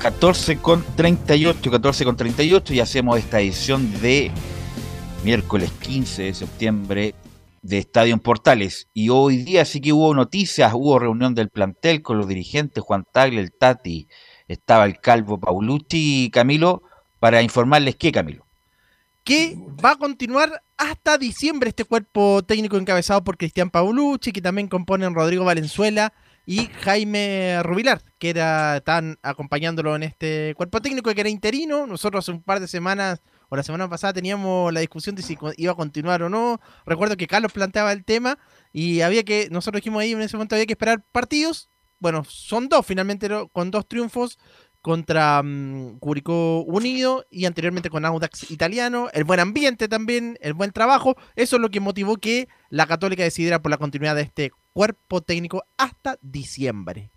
14 con 38, 14 con 38 y hacemos esta edición de miércoles 15 de septiembre de Estadio en Portales. Y hoy día sí que hubo noticias, hubo reunión del plantel con los dirigentes, Juan Tagle, el Tati, estaba el Calvo Paulucci y Camilo, para informarles que Camilo. que va a continuar hasta diciembre este cuerpo técnico encabezado por Cristian Paulucci, que también componen Rodrigo Valenzuela y Jaime Rubilar, que era, están acompañándolo en este cuerpo técnico que era interino. Nosotros hace un par de semanas o la semana pasada teníamos la discusión de si iba a continuar o no. Recuerdo que Carlos planteaba el tema y había que, nosotros dijimos ahí en ese momento había que esperar partidos. Bueno, son dos finalmente con dos triunfos contra um, Curicó Unido y anteriormente con Audax Italiano. El buen ambiente también, el buen trabajo. Eso es lo que motivó que la Católica decidiera por la continuidad de este cuerpo técnico hasta diciembre.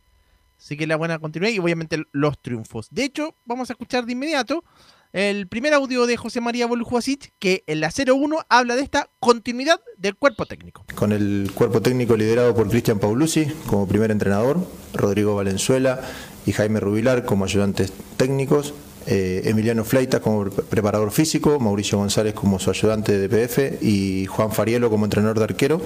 Así que la buena continuidad y obviamente los triunfos. De hecho, vamos a escuchar de inmediato el primer audio de José María Boljuasic, que en la 01 habla de esta continuidad del cuerpo técnico. Con el cuerpo técnico liderado por Cristian Paulucci como primer entrenador, Rodrigo Valenzuela y Jaime Rubilar como ayudantes técnicos, eh, Emiliano Fleitas como preparador físico, Mauricio González como su ayudante de DPF y Juan Farielo como entrenador de arquero,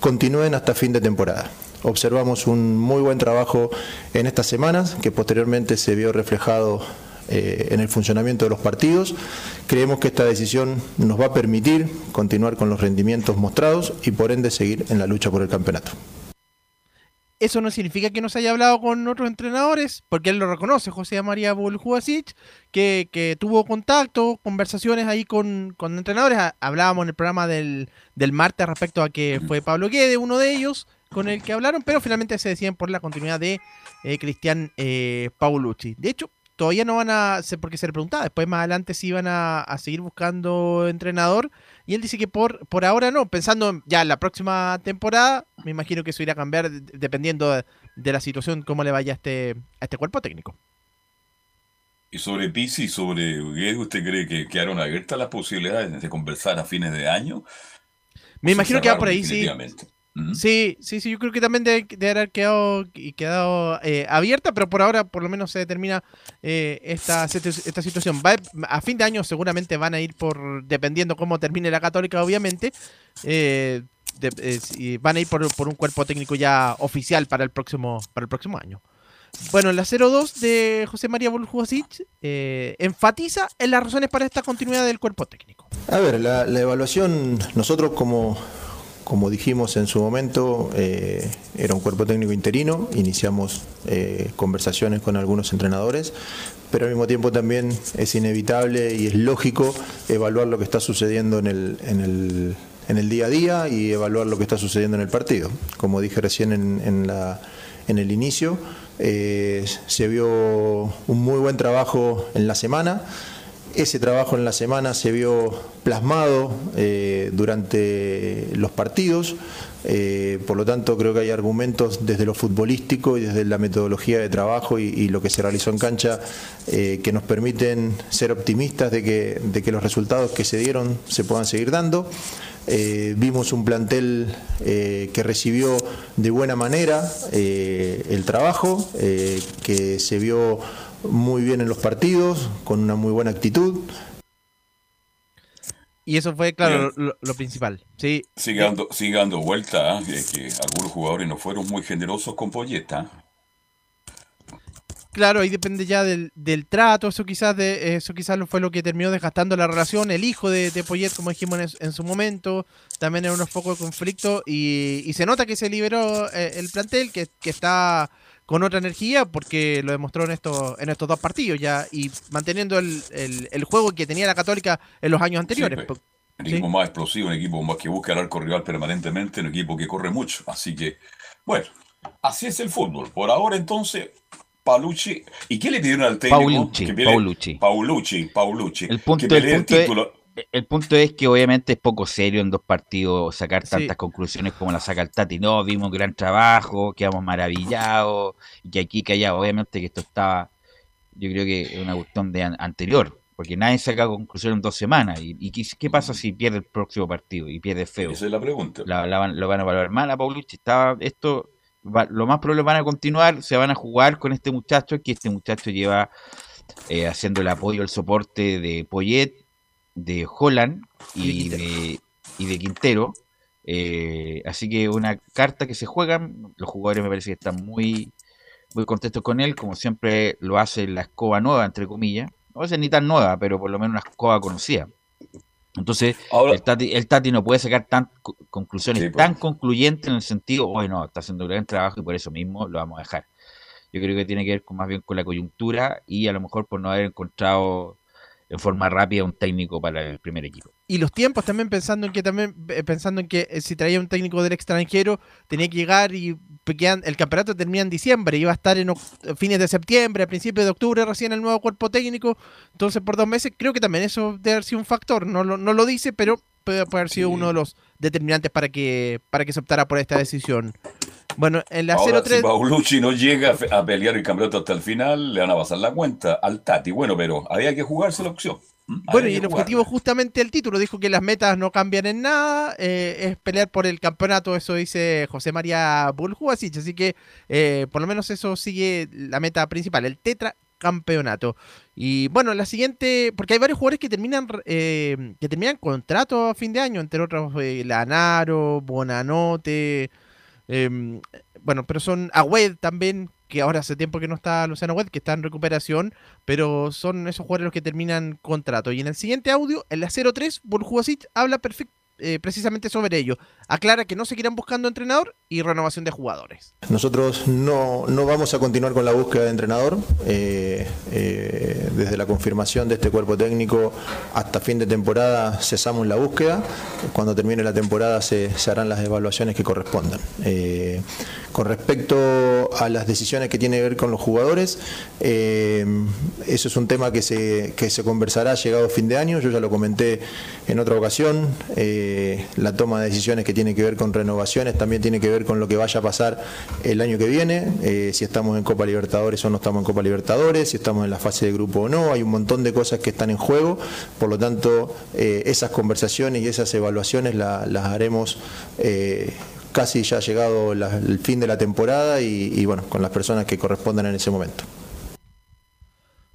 continúen hasta fin de temporada. Observamos un muy buen trabajo en estas semanas que posteriormente se vio reflejado eh, en el funcionamiento de los partidos. Creemos que esta decisión nos va a permitir continuar con los rendimientos mostrados y por ende seguir en la lucha por el campeonato. Eso no significa que no se haya hablado con otros entrenadores, porque él lo reconoce, José María Buljubasic, que, tuvo contacto, conversaciones ahí con, entrenadores. Hablábamos en el programa del, martes respecto a que fue Pablo Guede, uno de ellos, con el que hablaron, pero finalmente se deciden por la continuidad de eh, Cristian eh, Paulucci. De hecho, todavía no van a, porque se le preguntaba después más adelante si iban a seguir buscando entrenador y él dice que por, por ahora no, pensando ya en la próxima temporada, me imagino que eso irá a cambiar dependiendo de, la situación, cómo le vaya a este, a este cuerpo técnico. Y sobre Pisi y sobre Guedes, ¿usted cree que quedaron abiertas las posibilidades de conversar a fines de año? Me imagino que va por ahí, sí. Sí, sí, sí, yo creo que también debe, haber quedado, quedado eh, abierta, pero por ahora por lo menos se determina eh, esta, esta situación. Va, a fin de año seguramente van a ir por, dependiendo cómo termine la católica, obviamente, eh, van a ir por, un cuerpo técnico ya oficial para el próximo, para el próximo año. Bueno, la 02 de José María Buljubasic enfatiza en las razones para esta continuidad del cuerpo técnico. A ver, la evaluación, nosotros como como dijimos en su momento, eh, era un cuerpo técnico interino, iniciamos eh, conversaciones con algunos entrenadores, pero al mismo tiempo también es inevitable y es lógico evaluar lo que está sucediendo en el, día a día y evaluar lo que está sucediendo en el partido. Como dije recién en el inicio, eh, se vio un muy buen trabajo en la semana. Ese trabajo en la semana se vio plasmado eh, durante los partidos, eh, por lo tanto creo que hay argumentos desde lo futbolístico y desde la metodología de trabajo y, lo que se realizó en cancha eh, que nos permiten ser optimistas de que, de que los resultados que se dieron se puedan seguir dando. vimos un plantel que recibió de buena manera el trabajo, que se vio muy bien en los partidos, con una muy buena actitud. Y eso fue, claro, lo, principal. Sí. Sigue dando, vuelta, ¿eh? que, algunos jugadores no fueron muy generosos con Polleta. Claro, ahí depende ya del, trato, eso quizás de, eso quizás fue lo que terminó desgastando la relación, el hijo de, de Poyet, como dijimos en, su momento, también en unos pocos de conflicto, y, se nota que se liberó eh, el plantel, que, que está con otra energía porque lo demostró en estos, en estos dos partidos ya y manteniendo el, el, juego que tenía la Católica en los años anteriores. Pues, un equipo más explosivo, un equipo más que busca el arco rival permanentemente, un equipo que corre mucho. Así que, bueno, así es el fútbol. Por ahora entonces, Paulucci. ¿Y qué le pidieron al técnico? Paulucci. Paulucci. Paulucci. Paulucci. El punto, que el título el punto es que obviamente es poco serio en dos partidos sacar tantas conclusiones como la saca el Tati. No, vimos un gran trabajo, quedamos maravillados, y que aquí, que allá, obviamente que esto estaba, yo creo que es una cuestión de anterior, porque nadie saca conclusiones en dos semanas. ¿Y, qué, pasa si pierde el próximo partido y pierde feo? Esa es la pregunta. lo van a evaluar mal a Paulucci. Estaba, esto, lo más probable van a continuar, se van a jugar con este muchacho, que este muchacho lleva eh, haciendo el apoyo, el soporte de Poyet de Holland y de, y de Quintero. Eh, así que una carta que se juegan, los jugadores me parece que están muy, muy contentos con él, como siempre lo hace la escoba nueva, entre comillas. No es ni tan nueva, pero por lo menos una escoba conocida. Entonces, el, tati, no puede sacar tan, conclusiones pues. tan concluyentes en el sentido, bueno, está haciendo un gran trabajo y por eso mismo lo vamos a dejar. Yo creo que tiene que ver con, más bien con la coyuntura y a lo mejor por no haber encontrado en forma rápida un técnico para el primer equipo. Y los tiempos también pensando en que también eh, pensando en que eh, si traía un técnico del extranjero tenía que llegar y el campeonato termina en diciembre, iba a estar en fines de septiembre, a principios de octubre recién el nuevo cuerpo técnico, entonces por dos meses creo que también eso debe haber sido un factor, no lo, no lo dice, pero puede, haber sido uno de los determinantes para que, para que se optara por esta decisión. Bueno, en la 0-3. Si Paulucci no llega a pelear el campeonato hasta el final, le van a pasar la cuenta al Tati. Bueno, pero había que jugarse la opción. Bueno, y el objetivo justamente el título, dijo que las metas no cambian en nada, eh, es pelear por el campeonato, eso dice José María Buljubasic, así que eh, por lo menos eso sigue la meta principal, el tetra campeonato. Y bueno, la siguiente, porque hay varios jugadores que terminan eh, que terminan contrato a fin de año, entre otros Lanaro, Bonanote, em, bueno, pero son Agüed también, que ahora hace tiempo que no está Luciano Webb, que está en recuperación, pero son esos jugadores los que terminan contrato. Y en el siguiente audio, en la 03, Burjubasic habla perfecto eh, precisamente sobre ello. Aclara que no seguirán buscando entrenador y renovación de jugadores. Nosotros no, vamos a continuar con la búsqueda de entrenador. Eh, eh, desde la confirmación de este cuerpo técnico hasta fin de temporada cesamos la búsqueda. Cuando termine la temporada se, harán las evaluaciones que correspondan. Con respecto a las decisiones que tienen que ver con los jugadores, eso es un tema que se, que se conversará llegado fin de año. Yo ya lo comenté en otra ocasión. Eh, la toma de decisiones que tiene que ver con renovaciones también tiene que ver con lo que vaya a pasar el año que viene, eh, si estamos en Copa Libertadores o no estamos en Copa Libertadores, si estamos en la fase de grupo o no, hay un montón de cosas que están en juego, por lo tanto eh, esas conversaciones y esas evaluaciones las haremos casi ya llegado el fin de la temporada y bueno, con las personas que correspondan en ese momento.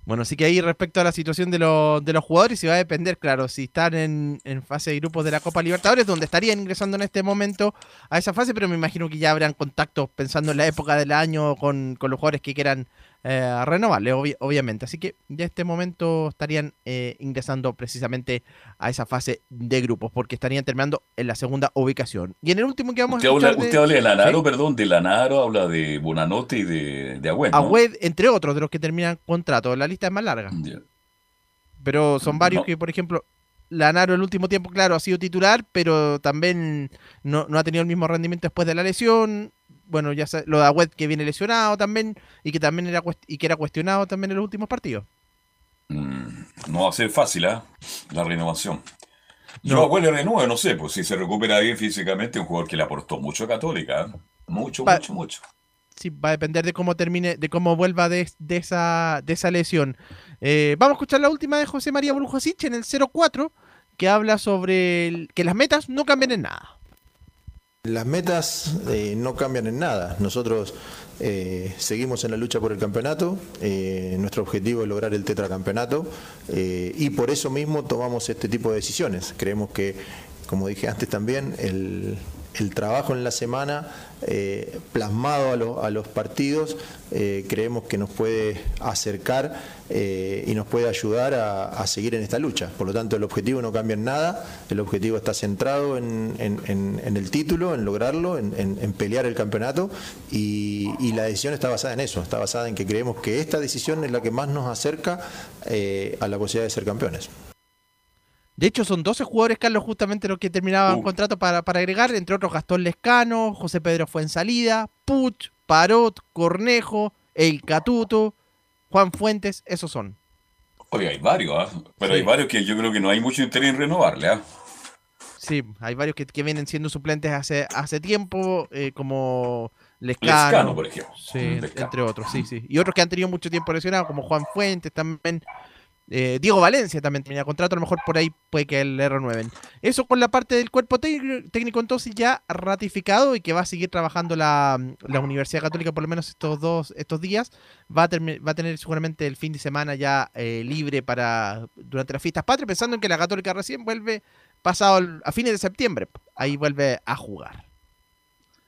Bueno, así que ahí respecto a la situación de, de los jugadores, se va a depender, claro, si están en, fase de grupos de la Copa Libertadores, donde estarían ingresando en este momento a esa fase, pero me imagino que ya habrán contactos pensando en la época del año con, con los jugadores que quieran eh, renovarle, obviamente. Así que ya este momento estarían eh, ingresando precisamente a esa fase de grupos, porque estarían terminando en la segunda ubicación. Y en el último que vamos a hablar. Usted habla de Lanaro, perdón, de Lanaro, habla de Bonanote y de, de Agüed. entre otros, de los que terminan contrato. La lista es más larga. Pero son varios que, por ejemplo, Lanaro el último tiempo, claro, ha sido titular, pero también no, no, ha tenido el mismo rendimiento después de la lesión bueno, ya lo de Agüed que viene lesionado también y que también era y que era cuestionado también en los últimos partidos. Mm, no va a ser fácil, ¿eh? La renovación. Yo a le renuevo, no sé, pues si se recupera bien físicamente, un jugador que le aportó mucho a Católica, ¿eh? mucho, mucho, mucho. Sí, va a depender de cómo termine, de cómo vuelva de, esa, de esa lesión. Eh, vamos a escuchar la última de José María Brujosic en el 04, que habla sobre que las metas no cambian en nada. Las metas eh, no cambian en nada. Nosotros eh, seguimos en la lucha por el campeonato. Eh, nuestro objetivo es lograr el tetracampeonato y por eso mismo tomamos este tipo de decisiones. Creemos que, como dije antes también, el trabajo en la semana eh, plasmado a, los partidos, eh, creemos que nos puede acercar eh, y nos puede ayudar a, seguir en esta lucha. Por lo tanto, el objetivo no cambia en nada, el objetivo está centrado en, el título, en lograrlo, en, pelear el campeonato y, y, la decisión está basada en eso, está basada en que creemos que esta decisión es la que más nos acerca a la posibilidad de ser campeones. De hecho, son 12 jugadores, Carlos, justamente los que terminaban uh. contrato para, agregar, entre otros Gastón Lescano, José Pedro Fuensalida, Puch, Parot, Cornejo, El Catuto, Juan Fuentes, esos son. Oye, hay varios, ¿ah? pero hay varios que yo creo que no hay mucho interés en renovarle. ¿ah? Sí, hay varios que, vienen siendo suplentes hace, hace tiempo, eh, como Lescano, por ejemplo. Sí, entre otros, sí, sí. Y otros que han tenido mucho tiempo lesionados, como Juan Fuentes también. Eh, Diego Valencia también tenía contrato, a lo mejor por ahí puede que le renueven. Eso con la parte del cuerpo técnico entonces ya ratificado y que va a seguir trabajando la, Universidad Católica por lo menos estos dos estos días. Va a, va a tener seguramente el fin de semana ya eh, libre para durante las fiestas patrias, pensando en que la Católica recién vuelve pasado a fines de septiembre. Ahí vuelve a jugar.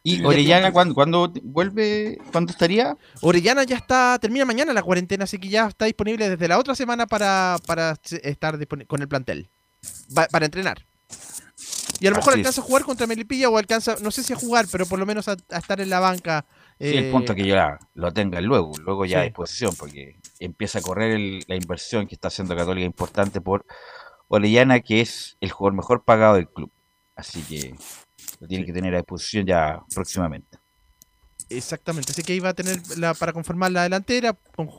¿Y Orellana ¿cuándo, vuelve? ¿Cuándo estaría? Orellana ya está, termina mañana la cuarentena, así que ya está disponible desde la otra semana para, estar con el plantel, para entrenar. Y a lo mejor alcanza a jugar contra Melipilla o alcanza, no sé si a jugar, pero por lo menos a, estar en la banca Sí, el punto es que ya lo tengan luego, luego ya a disposición, porque empieza a correr la inversión que está haciendo Católica importante por Orellana, que es el jugador mejor pagado del club. Así que lo tiene que tener a disposición ya próximamente. Exactamente, así que iba a tener la, para conformar la delantera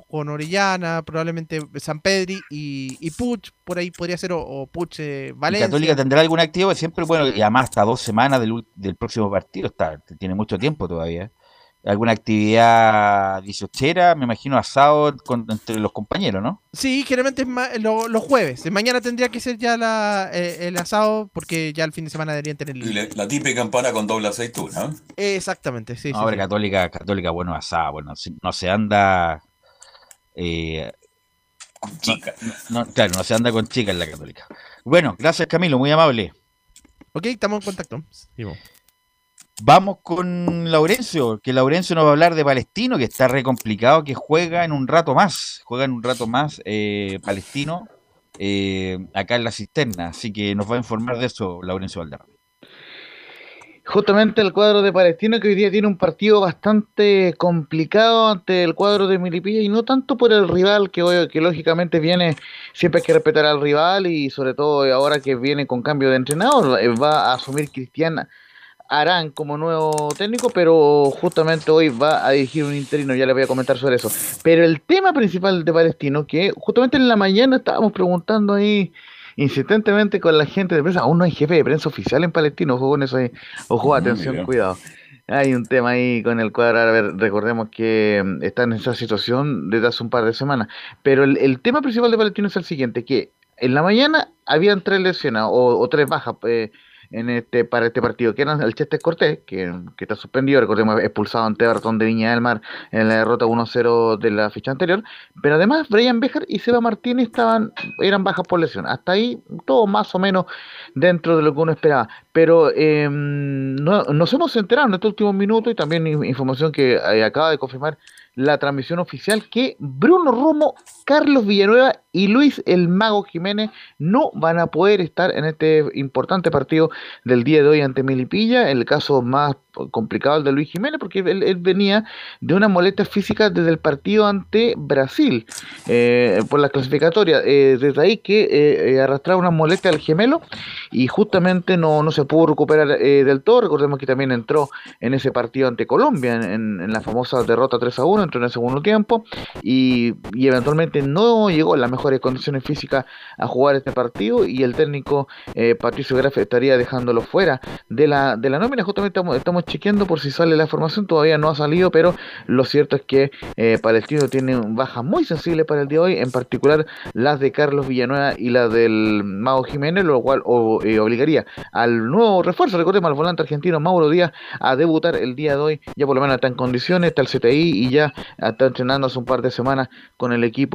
con, Orellana, probablemente San Pedri y, y Puch, por ahí podría ser, o, Puch eh, Valencia. Católica tendrá algún activo, siempre, bueno, y además hasta dos semanas del, del próximo partido, está, tiene mucho tiempo todavía alguna actividad dieciochera, me imagino asado entre los compañeros, ¿no? Sí, generalmente es los jueves. Mañana tendría que ser ya la, eh, el asado porque ya el fin de semana deberían tener la, la típica campana con doble aceituna. Exactamente, sí. Ahora católica, católica, bueno, asado, bueno, no se anda... Eh, con chicas. claro, no se anda con chicas en la católica. Bueno, gracias Camilo, muy amable. Ok, estamos en contacto. Vamos con Laurencio, que Laurencio nos va a hablar de Palestino, que está re complicado, que juega en un rato más, juega en un rato más eh, Palestino eh, acá en la cisterna, así que nos va a informar de eso Laurencio Valderrama. Justamente el cuadro de Palestino que hoy día tiene un partido bastante complicado ante el cuadro de Milipilla y no tanto por el rival que, que lógicamente viene, siempre hay que respetar al rival y sobre todo ahora que viene con cambio de entrenador, eh, va a asumir Cristiana Arán como nuevo técnico, pero justamente hoy va a dirigir un interino, ya le voy a comentar sobre eso. Pero el tema principal de Palestino, que justamente en la mañana estábamos preguntando ahí insistentemente con la gente de prensa, aún no hay jefe de prensa oficial en Palestino, ojo con eso ahí, ojo, atención, cuidado. Hay un tema ahí con el cuadro, a ver, recordemos que mm, está en esa situación desde hace un par de semanas, pero el, tema principal de Palestino es el siguiente, que en la mañana habían tres lesionados o, tres bajas. Eh, en este para este partido, que eran el Chester Cortés, que, que, está suspendido, recordemos, expulsado ante Everton de Viña del Mar en la derrota 1-0 de la ficha anterior, pero además Brian Bejar y Seba Martínez estaban, eran bajas por lesión, hasta ahí todo más o menos dentro de lo que uno esperaba, pero eh, no, nos hemos enterado en estos últimos minutos y también información que eh, acaba de confirmar la transmisión oficial que Bruno Romo, Carlos Villanueva y Luis el Mago Jiménez no van a poder estar en este importante partido del día de hoy ante Milipilla. El caso más complicado el de Luis Jiménez porque él, venía de una molestia física desde el partido ante Brasil eh, por la clasificatoria. Eh, desde ahí que eh, arrastraba una molestia al gemelo y justamente no, no se pudo recuperar del todo. Recordemos que también entró en ese partido ante Colombia en, la famosa derrota 3 a 1, entró en el segundo tiempo y eventualmente no llegó a la mejor mejores condiciones físicas a jugar este partido y el técnico eh, Patricio Graf estaría dejándolo fuera de la, de la nómina. Justamente estamos, estamos chequeando por si sale la formación, todavía no ha salido, pero lo cierto es que eh, Palestino tiene bajas muy sensibles para el día de hoy, en particular las de Carlos Villanueva y las del Mago Jiménez, lo cual eh, obligaría al nuevo refuerzo, recordemos al volante argentino Mauro Díaz a debutar el día de hoy, ya por lo menos está en condiciones, está el CTI y ya está entrenando hace un par de semanas con el equipo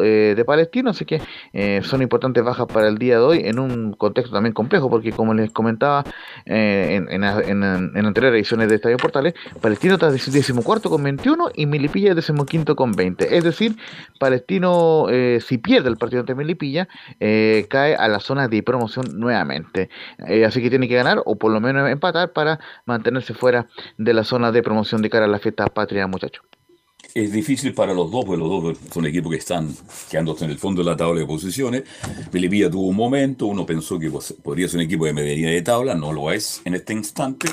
de Palestino así que eh, son importantes bajas para el día de hoy en un contexto también complejo, porque como les comentaba eh, en, en, en, anteriores ediciones de Estadio Portales, Palestino está decimocuarto con 21 y Milipilla decimoquinto con 20. Es decir, Palestino, eh, si pierde el partido ante Milipilla, cae a la zona de promoción nuevamente. así que tiene que ganar o por lo menos empatar para mantenerse fuera de la zona de promoción de cara a la fiesta patria, muchachos. Es difícil para los dos, porque los dos son equipos que están quedándose en el fondo de la tabla de posiciones. Melipilla tuvo un momento, uno pensó que podría ser un equipo de medianía de tabla, no lo es en este instante.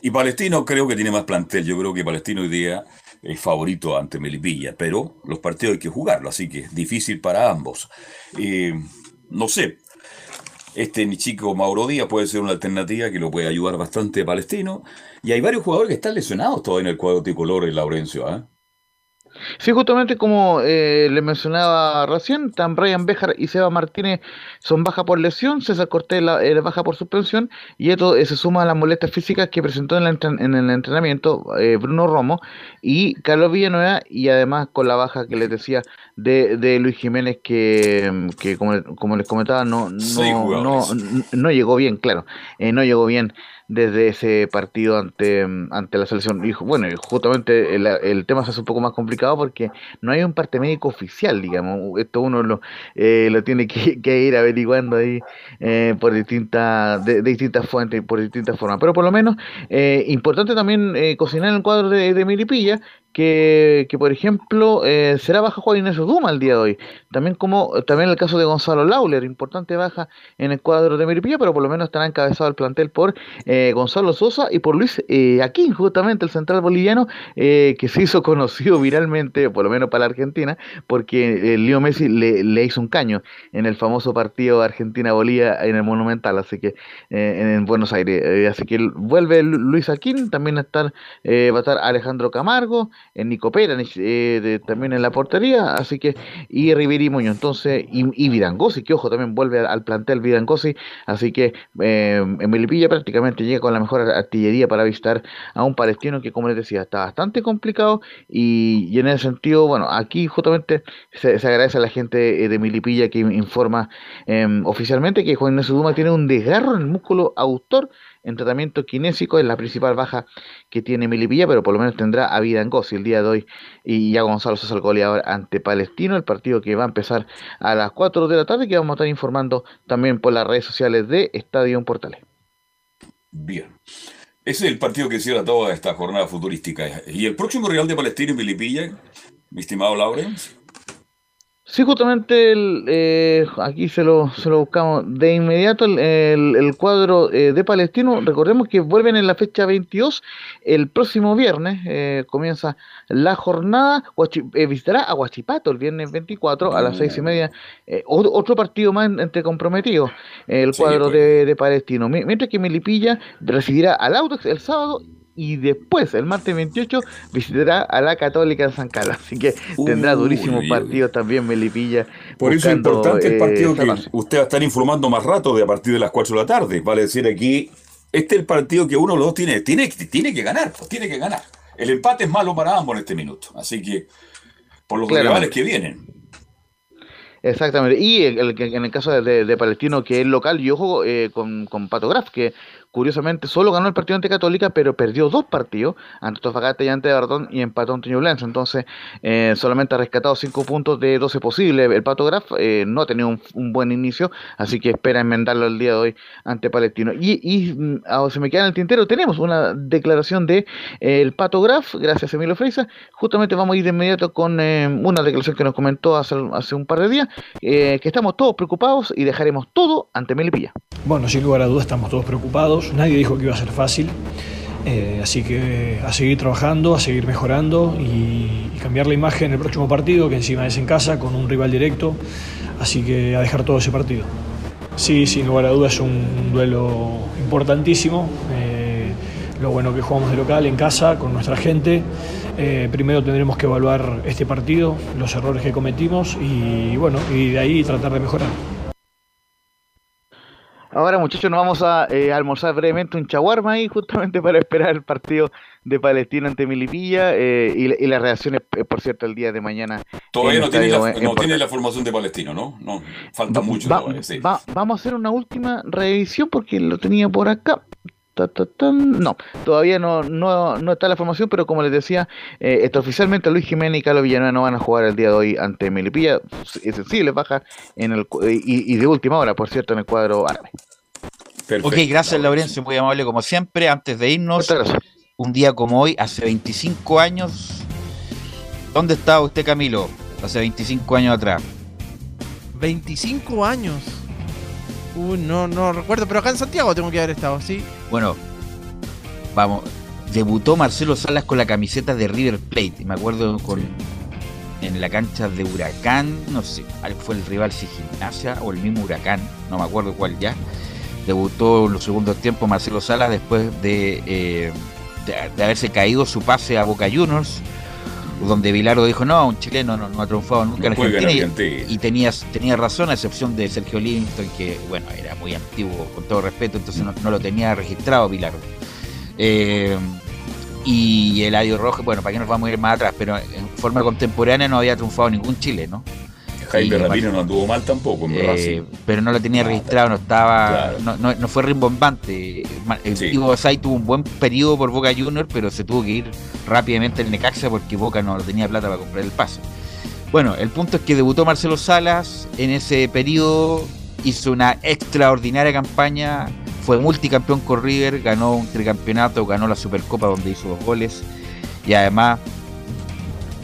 Y Palestino creo que tiene más plantel, yo creo que Palestino hoy día es favorito ante Melipilla, pero los partidos hay que jugarlo, así que es difícil para ambos. Eh, no sé, este chico Mauro Díaz puede ser una alternativa que lo puede ayudar bastante a Palestino. Y hay varios jugadores que están lesionados todavía en el cuadro tricolor en Laurencio. ¿eh? Sí, justamente como eh, le mencionaba recién, tan Brian Bejar y Seba Martínez son baja por lesión, César Cortés la, eh, baja por suspensión y esto eh, se suma a las molestias físicas que presentó en, el entrenamiento Bruno Romo y Carlos Villanueva y además con la baja que les decía de, Luis Jiménez que, como, les comentaba no, no, no, no, llegó bien, claro, no llegó bien desde ese partido ante, ante la selección. Y bueno, justamente el, tema se hace un poco más complicado porque no hay un parte médico oficial, digamos. Esto uno lo, eh, lo tiene que, <laughs> ir averiguando ahí eh, por distintas, de, distintas fuentes, por distintas formas. Pero por lo menos, eh, importante también cocinar en el cuadro de, de Milipilla, que, por ejemplo eh, será baja Juan Inés Duma el día de hoy. También como también el caso de Gonzalo Lauler, importante baja en el cuadro de Meripilla, pero por lo menos estará encabezado el plantel por eh, Gonzalo Sosa y por Luis eh, Aquín, justamente el central boliviano, eh, que se hizo <laughs> conocido viralmente, por lo menos para la Argentina, porque Leo Messi le, le, hizo un caño en el famoso partido Argentina-Bolivia en el Monumental, así que en Buenos Aires. así que vuelve Luis Aquín, también va a estar Alejandro Camargo Nico Pera, eh, también en la portería, así que, y Riveri Muñoz, entonces, y, y que ojo, también vuelve al plantel Vidangosi, así que eh, en Melipilla prácticamente llega con la mejor artillería para visitar a un palestino que, como les decía, está bastante complicado, y, en ese sentido, bueno, aquí justamente se, agradece a la gente eh, de Melipilla que informa em, oficialmente que Juan Ignacio tiene un desgarro en el músculo autor, en tratamiento kinésico, es la principal baja que tiene Milipilla, pero por lo menos tendrá a vida en Gossi el día de hoy y ya Gonzalo Sosa el goleador ante Palestino, el partido que va a empezar a las 4 de la tarde, que vamos a estar informando también por las redes sociales de Estadio Portales. Bien. Ese es el partido que cierra toda esta jornada futurística. ¿Y el próximo Real de Palestino en Milipilla, mi estimado Laurens? Sí, justamente el, eh, aquí se lo, se lo buscamos de inmediato el, el, cuadro eh, de Palestino. Recordemos que vuelven en la fecha 22 el próximo viernes. Eh, comienza la jornada. visitará a Huachipato el viernes 24 a las seis y media. otro partido más entre comprometidos. El cuadro pues. de, de, Palestino. Mientras que Melipilla recibirá al Audax el sábado y después, el martes 28, visitará a la Católica en San Carlos. Así que tendrá durísimo partido también Melipilla. Por eso es importante el partido eh, que usted va a estar informando más rato de a partir de las 4 de la tarde. Vale decir aquí, este es el partido que uno de los dos tiene, tiene, tiene que ganar, pues tiene que ganar. El empate es malo para ambos en este minuto. Así que, por los rivales que vienen. Exactamente. Y el, en el caso de, Palestino, que es local, yo juego eh, con, con Pato Graf, que Curiosamente, solo ganó el partido ante Católica, pero perdió dos partidos, ante Tofagasta y ante Bardón, y empató ante Ñublense. Entonces, eh, solamente ha rescatado cinco puntos de 12 posibles. El Pato Graf eh, no ha tenido un, buen inicio, así que espera enmendarlo el día de hoy ante Palestino. Y, mm, se me queda en el tintero, tenemos una declaración de eh, el Pato Graf, gracias a Emilio Freisa. Justamente vamos a ir de inmediato con una declaración que nos comentó hace, hace un par de días, que estamos todos preocupados y dejaremos todo ante Melipilla. Bueno, sin lugar a dudas estamos todos preocupados nadie dijo que iba a ser fácil. Eh, así que a seguir trabajando, a seguir mejorando y, cambiar la imagen en el próximo partido, que encima es en casa, con un rival directo. Así que a dejar todo ese partido. Sí, sin lugar a dudas es un, duelo importantísimo. Eh, lo bueno que jugamos de local, en casa, con nuestra gente. Eh, primero tendremos que evaluar este partido, los errores que cometimos y bueno, y de ahí tratar de mejorar. Ahora, muchachos, nos vamos a eh, almorzar brevemente un chaguarma ahí, justamente para esperar el partido de Palestina ante Milipilla eh, y, las reacciones, eh, por cierto, el día de mañana. Todavía no, tiene la, no tiene la, formación de Palestino, ¿no? no falta mucho. vamos a hacer una última revisión porque lo tenía por acá. No, todavía no, no, está la formación, pero como les decía, eh, oficialmente Luis Jiménez y Carlos Villanueva no van a jugar el día de hoy ante Melipilla. Es sensible, baja en el y, de última hora, por cierto, en el cuadro árabe. Ok, gracias Laurencio, muy amable como siempre. Antes de irnos, un día como hoy, hace 25 años, ¿dónde estaba usted Camilo? Hace 25 años atrás. 25 años. Uy, no, no recuerdo, pero acá en Santiago tengo que haber estado, ¿sí? Bueno, vamos, debutó Marcelo Salas con la camiseta de River Plate, me acuerdo con en la cancha de Huracán, no sé, fue el rival si Gimnasia o el mismo Huracán, no me acuerdo cuál ya. Debutó en los segundos tiempos Marcelo Salas después de, eh, de haberse caído su pase a Boca Juniors donde Vilardo dijo, no, un chileno no, ha triunfado nunca en, Argentina, Y, tenías, tenía razón, a excepción de Sergio Livingston, que bueno, era muy antiguo, con todo respeto, entonces no, lo tenía registrado Vilardo. Eh, y Eladio Rojas, bueno, para qué nos vamos a ir más atrás, pero en forma contemporánea no había triunfado ningún chileno. Jaime Ramírez no anduvo mal tampoco, en Eh, Racing. pero no lo tenía registrado, no estaba, Claro. no, no, no fue rimbombante. El Sí. Basay tuvo un buen periodo por Boca Junior, pero se tuvo que ir rápidamente al Necaxa porque Boca no tenía plata para comprar el pase. Bueno, el punto es que debutó Marcelo Salas en ese periodo, hizo una extraordinaria campaña, fue multicampeón con River, ganó un tricampeonato, ganó la Supercopa donde hizo dos goles y además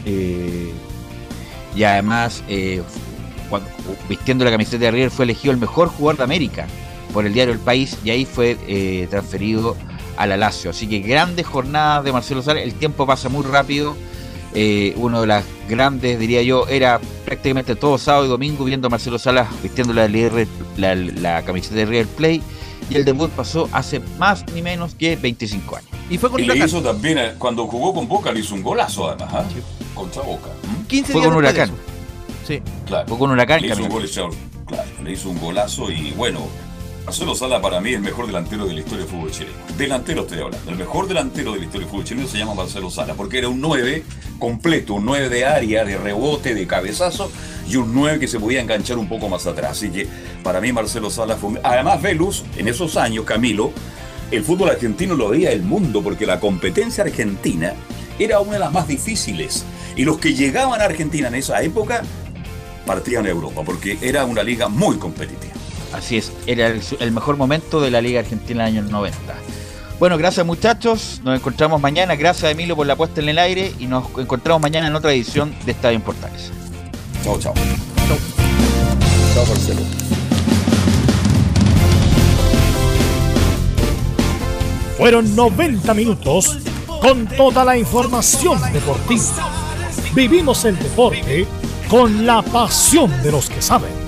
eh, y además eh, cuando- vistiendo la camiseta de River fue elegido el mejor jugador de América por el diario El País y ahí fue eh, transferido a la Lazio. Así que grandes jornadas de Marcelo Salas, el tiempo pasa muy rápido. Eh, uno de las grandes, diría yo, era prácticamente todo sábado y domingo viendo a Marcelo Salas vistiendo la, la, camiseta de River Play y el debut pasó hace más ni menos que 25 años. Y fue con Y le Huracán. hizo también, eh, cuando jugó con Boca, le hizo un golazo además, ¿ah? contra Boca. ¿Mm? 15 Fue días con Huracán. Sí. Claro. Fue con Huracán. Le hizo, un gol, claro, le hizo un golazo y bueno, Marcelo Sala para mí es el mejor delantero de la historia del fútbol chileno. Delantero estoy hablando. El mejor delantero de la historia del fútbol chileno se llama Marcelo Sala porque era un 9 completo, un 9 de área, de rebote, de cabezazo y un 9 que se podía enganchar un poco más atrás. Así que para mí Marcelo Sala fue... un- Además Velus, en esos años, Camilo, el fútbol argentino lo veía el mundo porque la competencia argentina era una de las más difíciles. Y los que llegaban a Argentina en esa época partían a Europa porque era una liga muy competitiva. Así es, era el, mejor momento de la Liga Argentina del año 90. Bueno, gracias muchachos, nos encontramos mañana, gracias Emilio por la puesta en el aire y nos encontramos mañana en otra edición de Estadio en Portales. Chao, chao. Chao, Marcelo. Fueron 90 minutos con toda la información deportiva. Vivimos el deporte con la pasión de los que saben.